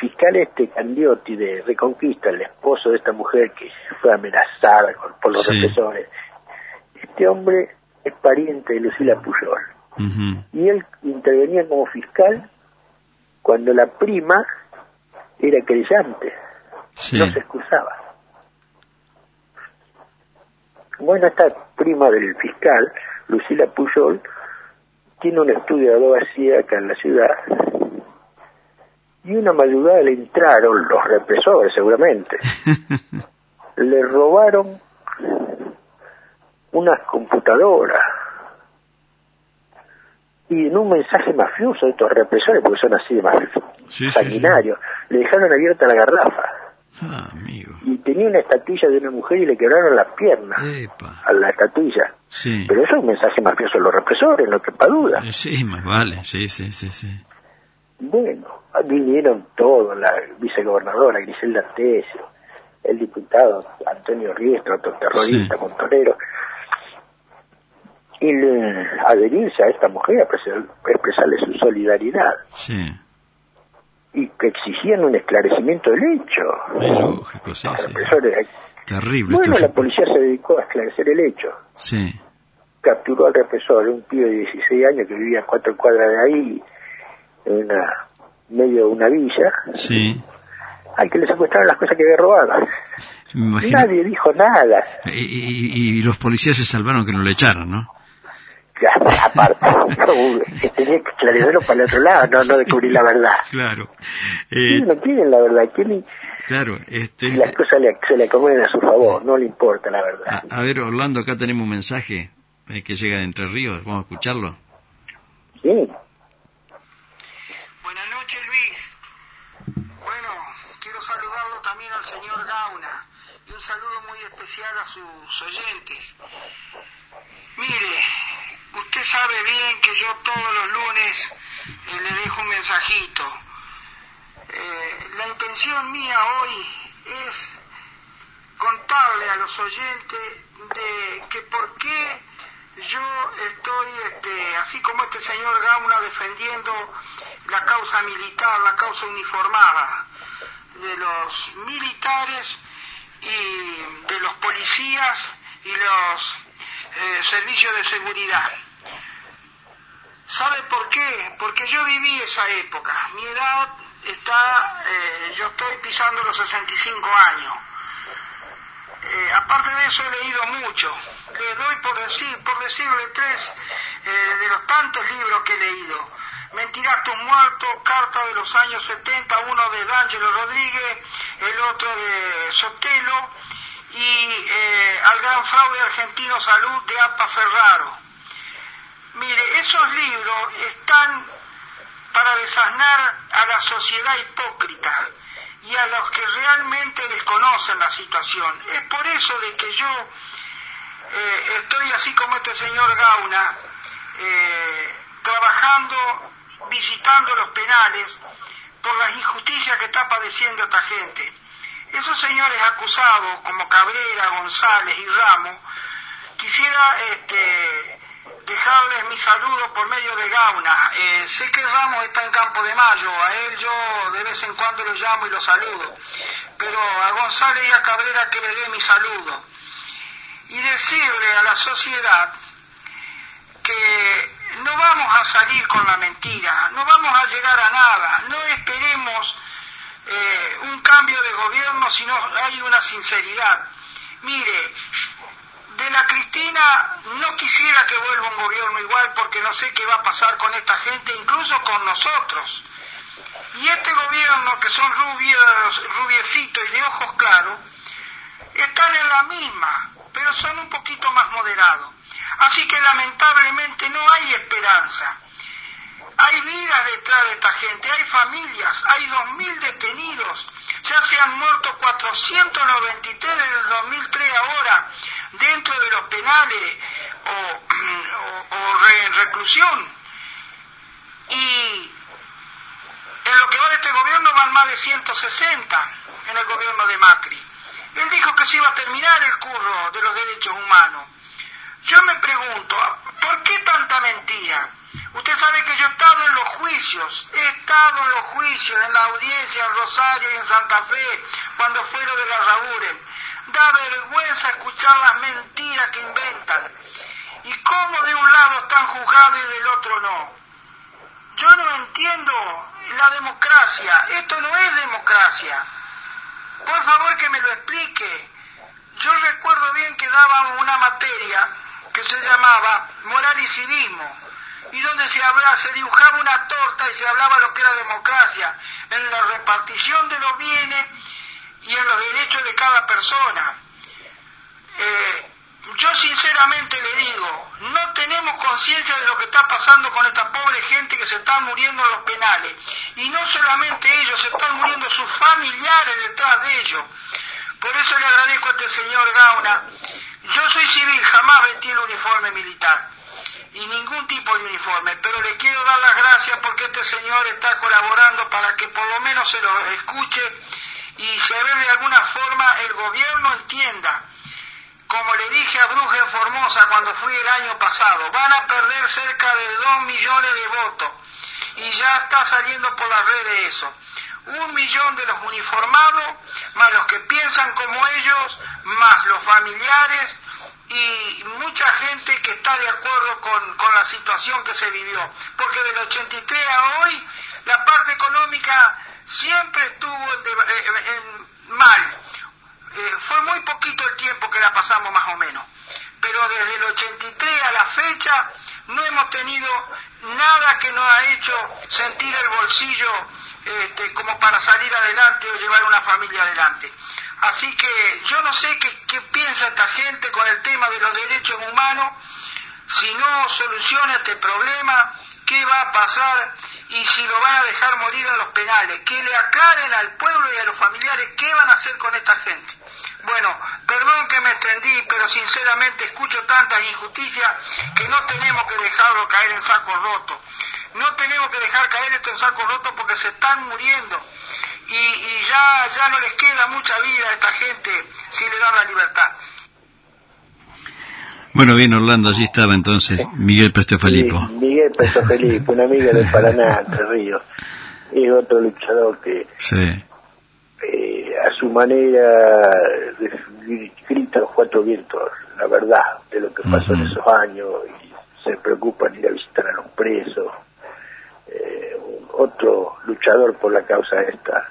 fiscal este Candiotti de Reconquista, el esposo de esta mujer que fue amenazada con- por los Sí. represores, este hombre es pariente de Lucila Puyol. Y él intervenía como fiscal cuando la prima era creyente, Sí, no se excusaba. Bueno, esta prima del fiscal, Lucila Puyol, tiene un estudio de abogacía acá en la ciudad. Y una madrugada le entraron los represores seguramente, *laughs* le robaron unas computadoras y en un mensaje mafioso de estos represores, porque son así de más Sí, sí, sanguinarios, le dejaron abierta la garrafa Ah, amigo. y tenía una estatuilla de una mujer y le quebraron las piernas Epa. a la estatuilla. Sí. Pero eso es un mensaje mafioso de los represores, no quepa duda. Eh, Sí, más vale. Sí, sí, sí, sí. Bueno, vinieron todos, la vicegobernadora Griselda Tesio, el diputado Antonio Riestro, otro terrorista, montonero, y le, adherirse a esta mujer, a expresar- expresarle su solidaridad, Sí. y que exigían un esclarecimiento del hecho. Es lógico, sí, sí. represores. Terrible. Bueno, la policía se dedicó a esclarecer el hecho. Sí. capturó al represor, un pibe de 16 años que vivía a cuatro cuadras de ahí, en una medio de una villa, Sí. al que le secuestraron las cosas que había robado. Nadie dijo nada. Y, y- y los policías se salvaron que no le echaran, ¿no? Aparte, *laughs* que tenía que esclarecerlo para el otro lado, no, no descubrir la verdad. Claro. Eh, no quieren la verdad, quieren... Claro, este... las cosas se le acomoden a su favor, no le importa la verdad. A, ver, Orlando, acá tenemos un mensaje eh, que llega de Entre Ríos, vamos a escucharlo. Sí. Buenas noches, Luis. Bueno, quiero saludarlo también al señor Gauna y un saludo muy especial a sus oyentes. Mire, usted sabe bien que yo todos los lunes eh, le dejo un mensajito. Eh, la intención mía hoy es contarle a los oyentes de que por qué yo estoy, este, así como este señor Gauna, defendiendo la causa militar, la causa uniformada de los militares y de los policías y los eh, servicios de seguridad. ¿Sabe por qué? Porque yo viví esa época. Mi edad está, eh, yo estoy pisando los 65 años. Eh, aparte de eso he leído mucho. Le doy por decir, por decirle tres de los tantos libros que he leído. Mentirato muerto, carta de los años 70, uno de D'Angelo Rodríguez, el otro de Sotelo, y eh, al gran fraude argentino salud de APA Ferraro. Mire, esos libros están para desasnar a la sociedad hipócrita y a los que realmente desconocen la situación. Es por eso de que yo eh, estoy así como este señor Gauna, eh, trabajando, visitando los penales por las injusticias que está padeciendo esta gente. Esos señores acusados, como Cabrera, González y Ramos, quisiera este, dejarles mi saludo por medio de Gauna. Eh, sé que Ramos está en Campo de Mayo, a él yo de vez en cuando lo llamo y lo saludo, pero a González y a Cabrera que le dé mi saludo. Y decirle a la sociedad que no vamos a salir con la mentira, no vamos a llegar a nada, no esperemos eh, un cambio de gobierno si no hay una sinceridad. Mire, de la Cristina no quisiera que vuelva un gobierno igual porque no sé qué va a pasar con esta gente, incluso con nosotros. Y este gobierno, que son rubios, rubiecitos y de ojos claros, están en la misma, pero son un poquito más moderados. Así que lamentablemente no hay esperanza. Hay vidas detrás de esta gente, hay familias, hay 2.000 detenidos, ya se han muerto 493 desde el 2003 ahora dentro de los penales o, *clears throat* en reclusión. Y en lo que va de este gobierno van más de 160 en el gobierno de Macri. Él dijo que se iba a terminar el curro de los derechos humanos. Yo me pregunto, ¿por qué tanta mentira? Usted sabe que yo he estado en los juicios, he estado en los juicios, en la audiencia en Rosario y en Santa Fe, cuando fueron de la Raúl. Da vergüenza escuchar las mentiras que inventan. Y cómo de un lado están juzgados y del otro no. Yo no entiendo la democracia. Esto no es democracia. Por favor que me lo explique. Yo recuerdo bien que dábamos una materia que se llamaba moral y civismo y donde se hablaba, se dibujaba una torta y se hablaba lo que era democracia, en la repartición de los bienes y en los derechos de cada persona. Eh, yo sinceramente le digo, no tenemos conciencia de lo que está pasando con esta pobre gente que se está muriendo en los penales. Y no solamente ellos, se están muriendo sus familiares detrás de ellos. Por eso le agradezco a este señor Gauna. Yo soy civil, jamás vestí el uniforme militar y ningún tipo de uniforme, pero le quiero dar las gracias porque este señor está colaborando para que por lo menos se lo escuche y se ve de alguna forma el gobierno entienda. Como le dije a Bruja Formosa cuando fui el año pasado, van a perder cerca de 2 millones de votos y ya está saliendo por las redes eso. Un millón de los uniformados, más los que piensan como ellos, más los familiares, y mucha gente que está de acuerdo con, con, la situación que se vivió, porque del 83 a hoy la parte económica siempre estuvo en, mal. Eh, fue muy poquito el tiempo que la pasamos más o menos, pero desde el 83 a la fecha no hemos tenido nada que nos ha hecho sentir el bolsillo este, como para salir adelante o llevar una familia adelante. Así que yo no sé qué, piensa esta gente con el tema de los derechos humanos, si no soluciona este problema, qué va a pasar y si lo van a dejar morir en los penales, que le aclaren al pueblo y a los familiares qué van a hacer con esta gente. Bueno, perdón que me extendí, pero sinceramente escucho tantas injusticias que no tenemos que dejarlo caer en sacos rotos. No tenemos que dejar caer esto en sacos rotos porque se están muriendo y, y ya, ya no les queda mucha vida a esta gente si le dan la libertad. Bueno, bien, Orlando, allí estaba entonces Miguel Prestofelipo. Sí, Miguel Prestofelipo, un amigo del Paraná, *laughs* Entre Ríos. Es otro luchador que Sí, eh, a su manera de- grita los cuatro vientos la verdad de lo que pasó en esos años y se preocupa en ir a visitar a los presos. Eh, otro luchador por la causa esta,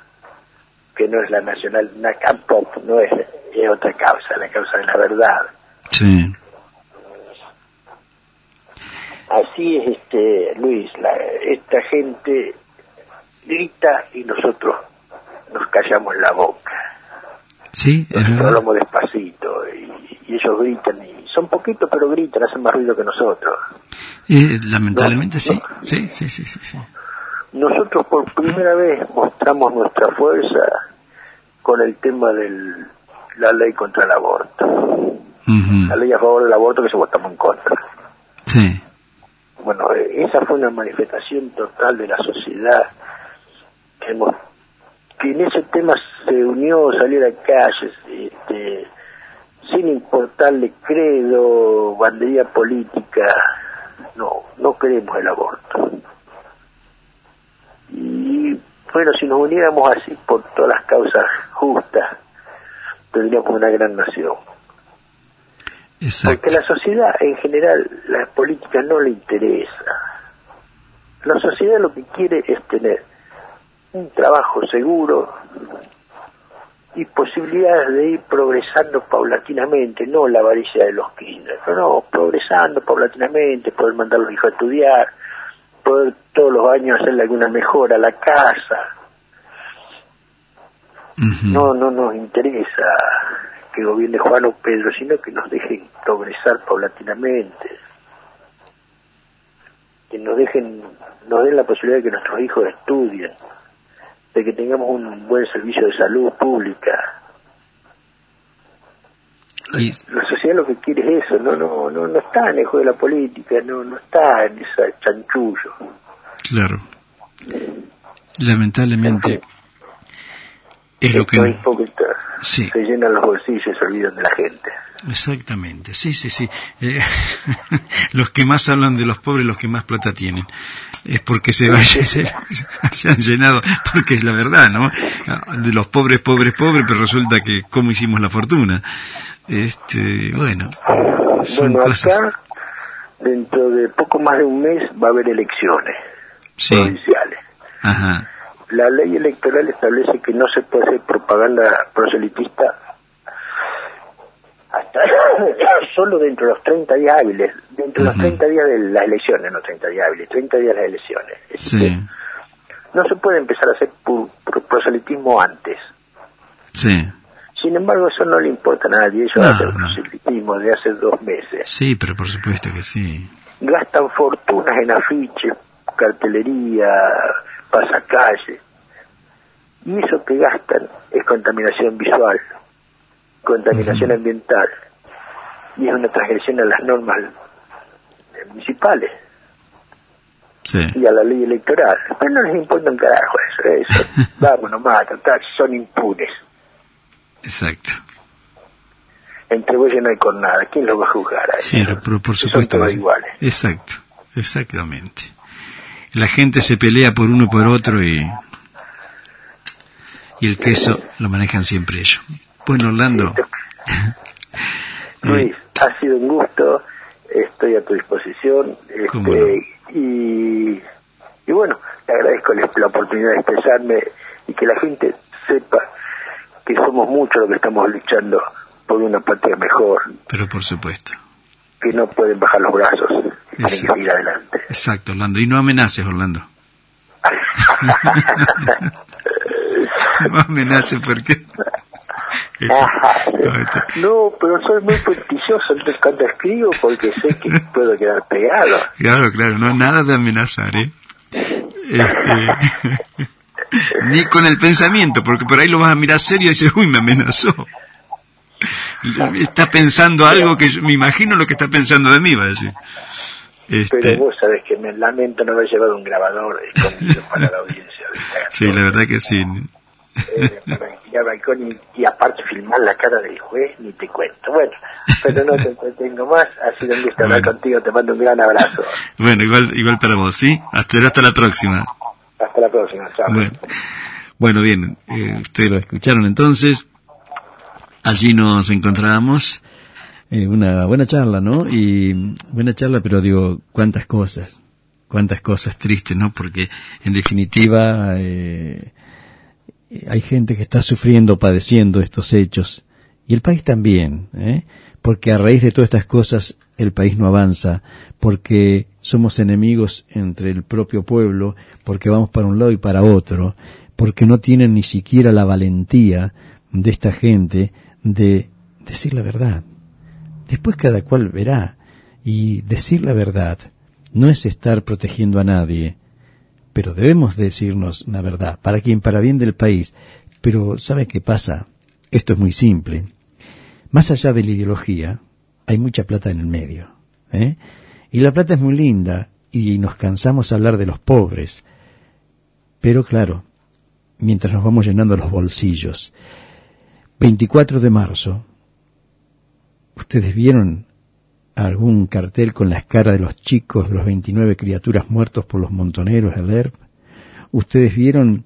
que no es la nacional Nakam Pop, no es, es otra causa, la causa de la verdad. sí, Así es, este Luis, la- esta gente grita y nosotros nos callamos la boca. sí, es Nosotros hablamos despacito y, y ellos gritan y son poquitos pero gritan, hacen más ruido que nosotros. Eh, lamentablemente No, sí. no. sí, sí, sí, sí, sí. Nosotros por primera vez mostramos nuestra fuerza con el tema de la ley contra el aborto. La ley a favor del aborto que se votamos en contra. Sí, Bueno, eh, esa fue una manifestación total de la sociedad que, hemos- que en ese tema se unió, salió a las calles, este, sin importarle credo, bandería política, no, no queremos el aborto. Y bueno, si nos uniéramos así por todas las causas justas, tendríamos una gran nación. exacto. Porque la sociedad en general, la política no le interesa. La sociedad lo que quiere es tener un trabajo seguro y posibilidades de ir progresando paulatinamente, no la avaricia de los Kirchner, no, no, progresando paulatinamente, poder mandar a los hijos a estudiar, poder todos los años hacerle alguna mejora a la casa. No, no nos interesa que gobierne Juan o Pedro, sino que nos dejen progresar paulatinamente. Que nos dejen, nos den la posibilidad de que nuestros hijos estudien, de que tengamos un buen servicio de salud pública. Y- La sociedad lo que quiere es eso, no, no, no, no está en el juego de la política, no, no está en ese chanchullo. Claro. Lamentablemente es lo que... Sí. se llenan los bolsillos y se olvidan de la gente. Exactamente, sí, sí, sí. Eh, *laughs* los que más hablan de los pobres, los que más plata tienen. Es porque *laughs* se, se, se han llenado, porque es la verdad, ¿no? De los pobres, pobres, pobres, pero resulta que cómo hicimos la fortuna. Este, bueno, son bueno, cosas. acá, dentro de poco más de un mes, va a haber elecciones Sí, provinciales. ajá, La ley electoral establece que no se puede hacer propaganda proselitista hasta *coughs* solo dentro de los 30 días hábiles, dentro de los Ujú. 30 días de las elecciones, no 30 días hábiles, 30 días de las elecciones. Es sí, decir, No se puede empezar a hacer proselitismo antes. sí, Sin embargo, eso no le importa a nadie. Ellos No, hacen no. proselitismo de hace dos meses. sí, pero por supuesto que sí. gastan fortunas en afiches, cartelería, pasacalle. Y eso que gastan es contaminación visual, contaminación ambiental. Y es una transgresión a las normas eh, municipales Sí, y a la ley electoral. Pero no les importa un carajo eso, eso. *laughs* Vamos nomás, total, son impunes. exacto. Entre bueyes no hay con nada. ¿Quién los va a juzgar a Sí, pero por Son supuesto. todos que sí. iguales. Exacto, exactamente. La gente se pelea por uno por otro y, y el queso lo manejan siempre ellos. Bueno, Orlando, *laughs* Luis, ha sido un gusto, estoy a tu disposición. ¿Cómo Este, y, y bueno, te agradezco la oportunidad de expresarme y que la gente sepa que somos muchos los que estamos luchando por una patria mejor, pero por supuesto. que no pueden bajar los brazos para seguir adelante. Exacto, Orlando. Y no amenaces, Orlando. *laughs* no amenaces porque... no, pero soy muy puntilloso cuando escribo porque sé que puedo quedar pegado. Claro, claro, no nada de amenazar, ¿eh? Este... *laughs* Ni con el pensamiento, porque por ahí lo vas a mirar serio y dices, uy, me amenazó. Está pensando algo que yo, me imagino lo que está pensando de mí, va a decir. Este... Pero vos sabés que me lamento no haber llevado un grabador escondido para la audiencia. *laughs* Sí, la verdad que sí. Eh, y, y, aparte filmar la cara del juez, ni te cuento. Bueno, pero no te entretengo más. Ha sido un gusto hablar contigo. Te mando un gran abrazo. Bueno, igual, igual para vos, ¿sí? Hasta, hasta la próxima. Hasta la próxima. Chao. Bueno, bien. Eh, ustedes lo escucharon entonces. Allí nos encontrábamos. Eh, una buena charla, ¿no? Y buena charla, pero digo, cuántas cosas, cuántas cosas tristes, ¿no? Porque en definitiva eh, hay gente que está sufriendo, padeciendo estos hechos. Y el país también, ¿eh? Porque a raíz de todas estas cosas el país no avanza, porque somos enemigos entre el propio pueblo, porque vamos para un lado y para otro, porque no tienen ni siquiera la valentía de esta gente de decir la verdad. Después cada cual verá. Y decir la verdad no es estar protegiendo a nadie, pero debemos decirnos la verdad, para quien, para bien del país. Pero ¿sabe qué pasa? Esto es muy simple. Más allá de la ideología, hay mucha plata en el medio. ¿eh? Y la plata es muy linda y nos cansamos de hablar de los pobres. Pero claro, mientras nos vamos llenando los bolsillos, 24 de marzo. ¿Ustedes vieron algún cartel con la cara de los chicos, de los 29 criaturas muertos por los montoneros del ERP? ¿Ustedes vieron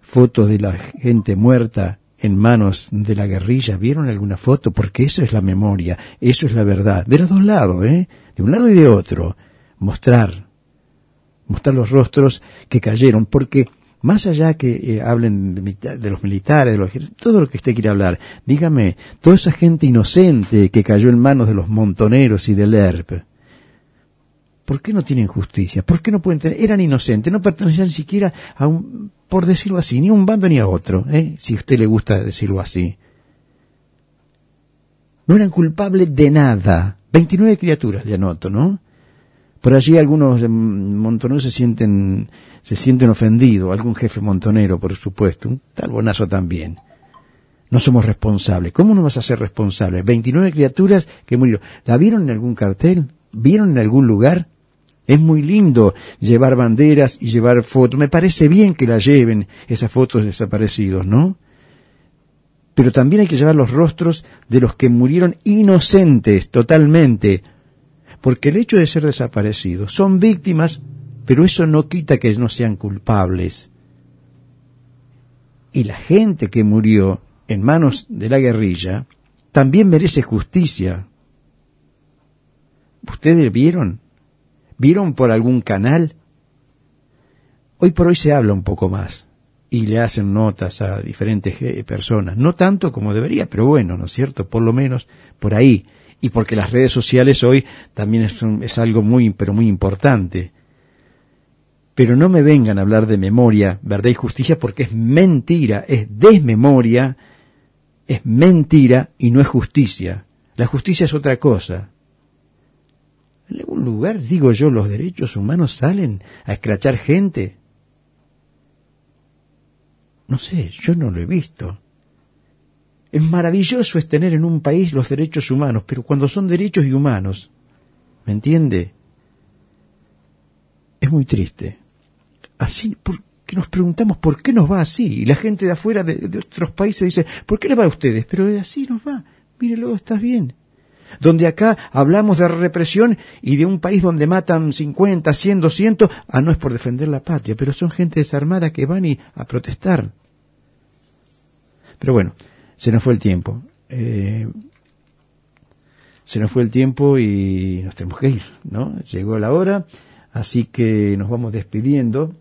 fotos de la gente muerta en manos de la guerrilla? ¿Vieron alguna foto? Porque eso es la memoria, eso es la verdad. De los dos lados, ¿eh? De un lado y de otro. Mostrar, mostrar los rostros que cayeron, porque más allá que eh, hablen de, los militares, de los todo lo que usted quiera hablar, dígame, toda esa gente inocente que cayó en manos de los montoneros y del ERP, ¿por qué no tienen justicia? ¿Por qué no pueden tener? Eran inocentes, no pertenecían siquiera a un, por decirlo así, ni a un bando ni a otro, ¿eh? si a usted le gusta decirlo así. No eran culpables de nada. 29 criaturas, le anoto, ¿no? Por allí algunos mm, montoneros se sienten, se sienten ofendidos, algún jefe montonero, por supuesto, un tal bonazo también. No somos responsables. ¿Cómo no vas a ser responsable? 29 criaturas que murieron. ¿La vieron en algún cartel? ¿Vieron en algún lugar? Es muy lindo llevar banderas y llevar fotos. Me parece bien que la lleven esas fotos de desaparecidos, ¿no? Pero también hay que llevar los rostros de los que murieron inocentes totalmente, porque el hecho de ser desaparecidos son víctimas, pero eso no quita que no sean culpables. Y la gente que murió en manos de la guerrilla también merece justicia. ¿Ustedes vieron? ¿Vieron por algún canal? Hoy por hoy se habla un poco más y le hacen notas a diferentes eh, personas. No tanto como debería, pero bueno, ¿no es cierto? Por lo menos por ahí y porque las redes sociales hoy también es, es algo muy, pero muy importante. Pero no me vengan a hablar de memoria, verdad y justicia, porque es mentira, es desmemoria, es mentira y no es justicia. La justicia es otra cosa. En algún lugar, digo yo, los derechos humanos salen a escrachar gente. No sé, yo no lo he visto. Es maravilloso es tener en un país los derechos humanos, pero cuando son derechos y humanos, ¿me entiende? Es muy triste. Así, porque nos preguntamos por qué nos va así. Y la gente de afuera de, otros países dice, ¿por qué le va a ustedes? Pero así nos va. Mire, luego estás bien. Donde acá hablamos de represión y de un país donde matan 50, 100, 200, ah, no es por defender la patria, pero son gente desarmada que van y, a protestar. Pero bueno, se nos fue el tiempo. Eh, se nos fue el tiempo y nos tenemos que ir, ¿no? Llegó la hora, así que nos vamos despidiendo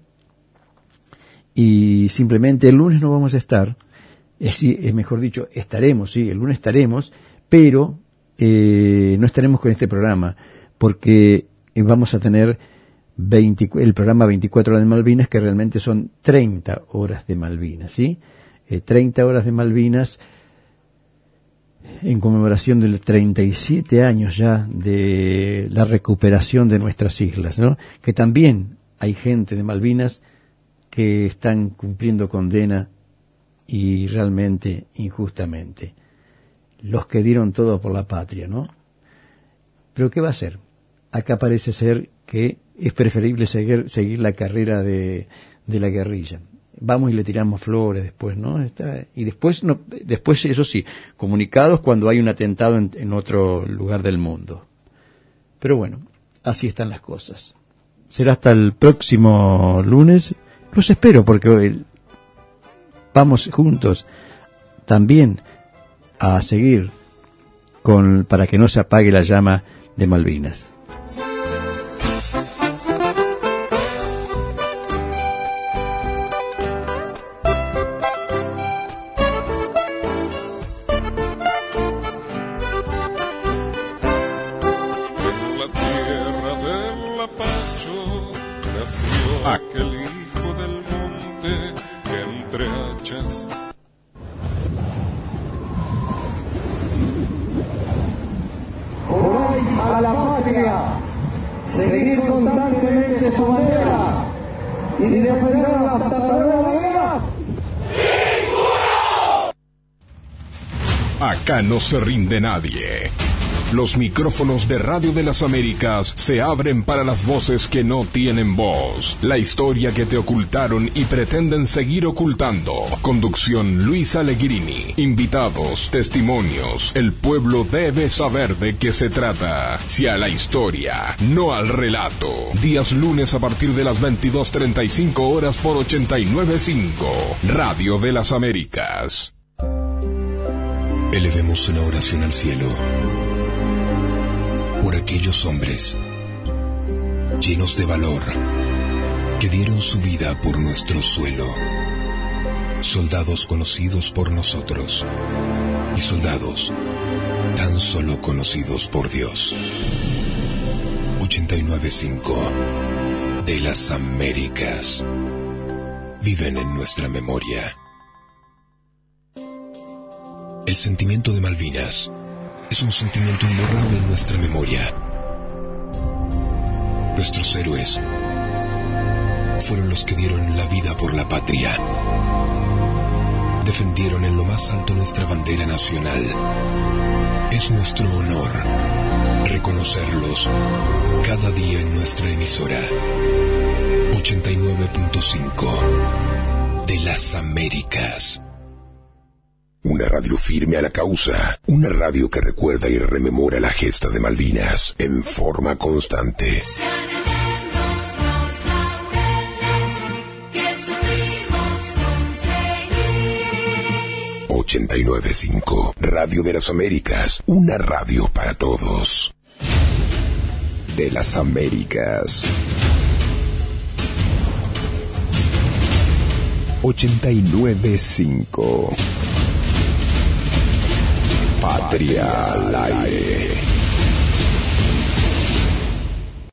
y simplemente el lunes no vamos a estar, es, es mejor dicho, estaremos, sí, el lunes estaremos, pero eh, no estaremos con este programa, porque vamos a tener el programa 24 horas de Malvinas, que realmente son 30 horas de Malvinas, ¿sí? 30 eh, horas de Malvinas en conmemoración de los 37 años ya de la recuperación de nuestras islas, ¿no? Que también hay gente de Malvinas que están cumpliendo condena y realmente injustamente. Los que dieron todo por la patria, ¿no? Pero ¿qué va a ser? Acá parece ser que es preferible seguir, seguir la carrera de, de la guerrilla. Vamos y le tiramos flores después, ¿no? Está, y después, no, después, eso sí, comunicados cuando hay un atentado en, en otro lugar del mundo. Pero bueno, así están las cosas. Será hasta el próximo lunes. Los espero porque vamos juntos también a seguir con, para que no se apague la llama de Malvinas. No se rinde nadie. Los micrófonos de Radio de las Américas se abren para las voces que no tienen voz. La historia que te ocultaron y pretenden seguir ocultando. Conducción Luis Allegrini. Invitados, testimonios. El pueblo debe saber de qué se trata. Si a la historia, no al relato. Días lunes a partir de las 22.35 horas por 89.5. Radio de las Américas. Elevemos una oración al cielo por aquellos hombres llenos de valor que dieron su vida por nuestro suelo. Soldados conocidos por nosotros y soldados tan solo conocidos por Dios. 895 de las Américas viven en nuestra memoria. El sentimiento de Malvinas es un sentimiento imborrable en nuestra memoria. Nuestros héroes fueron los que dieron la vida por la patria. Defendieron en lo más alto nuestra bandera nacional. Es nuestro honor reconocerlos cada día en nuestra emisora 89.5 de las Américas. Una radio firme a la causa. Una radio que recuerda y rememora la gesta de Malvinas en forma constante. 89.5 Radio de las Américas. Una radio para todos. De las Américas. 89.5 Patria al aire.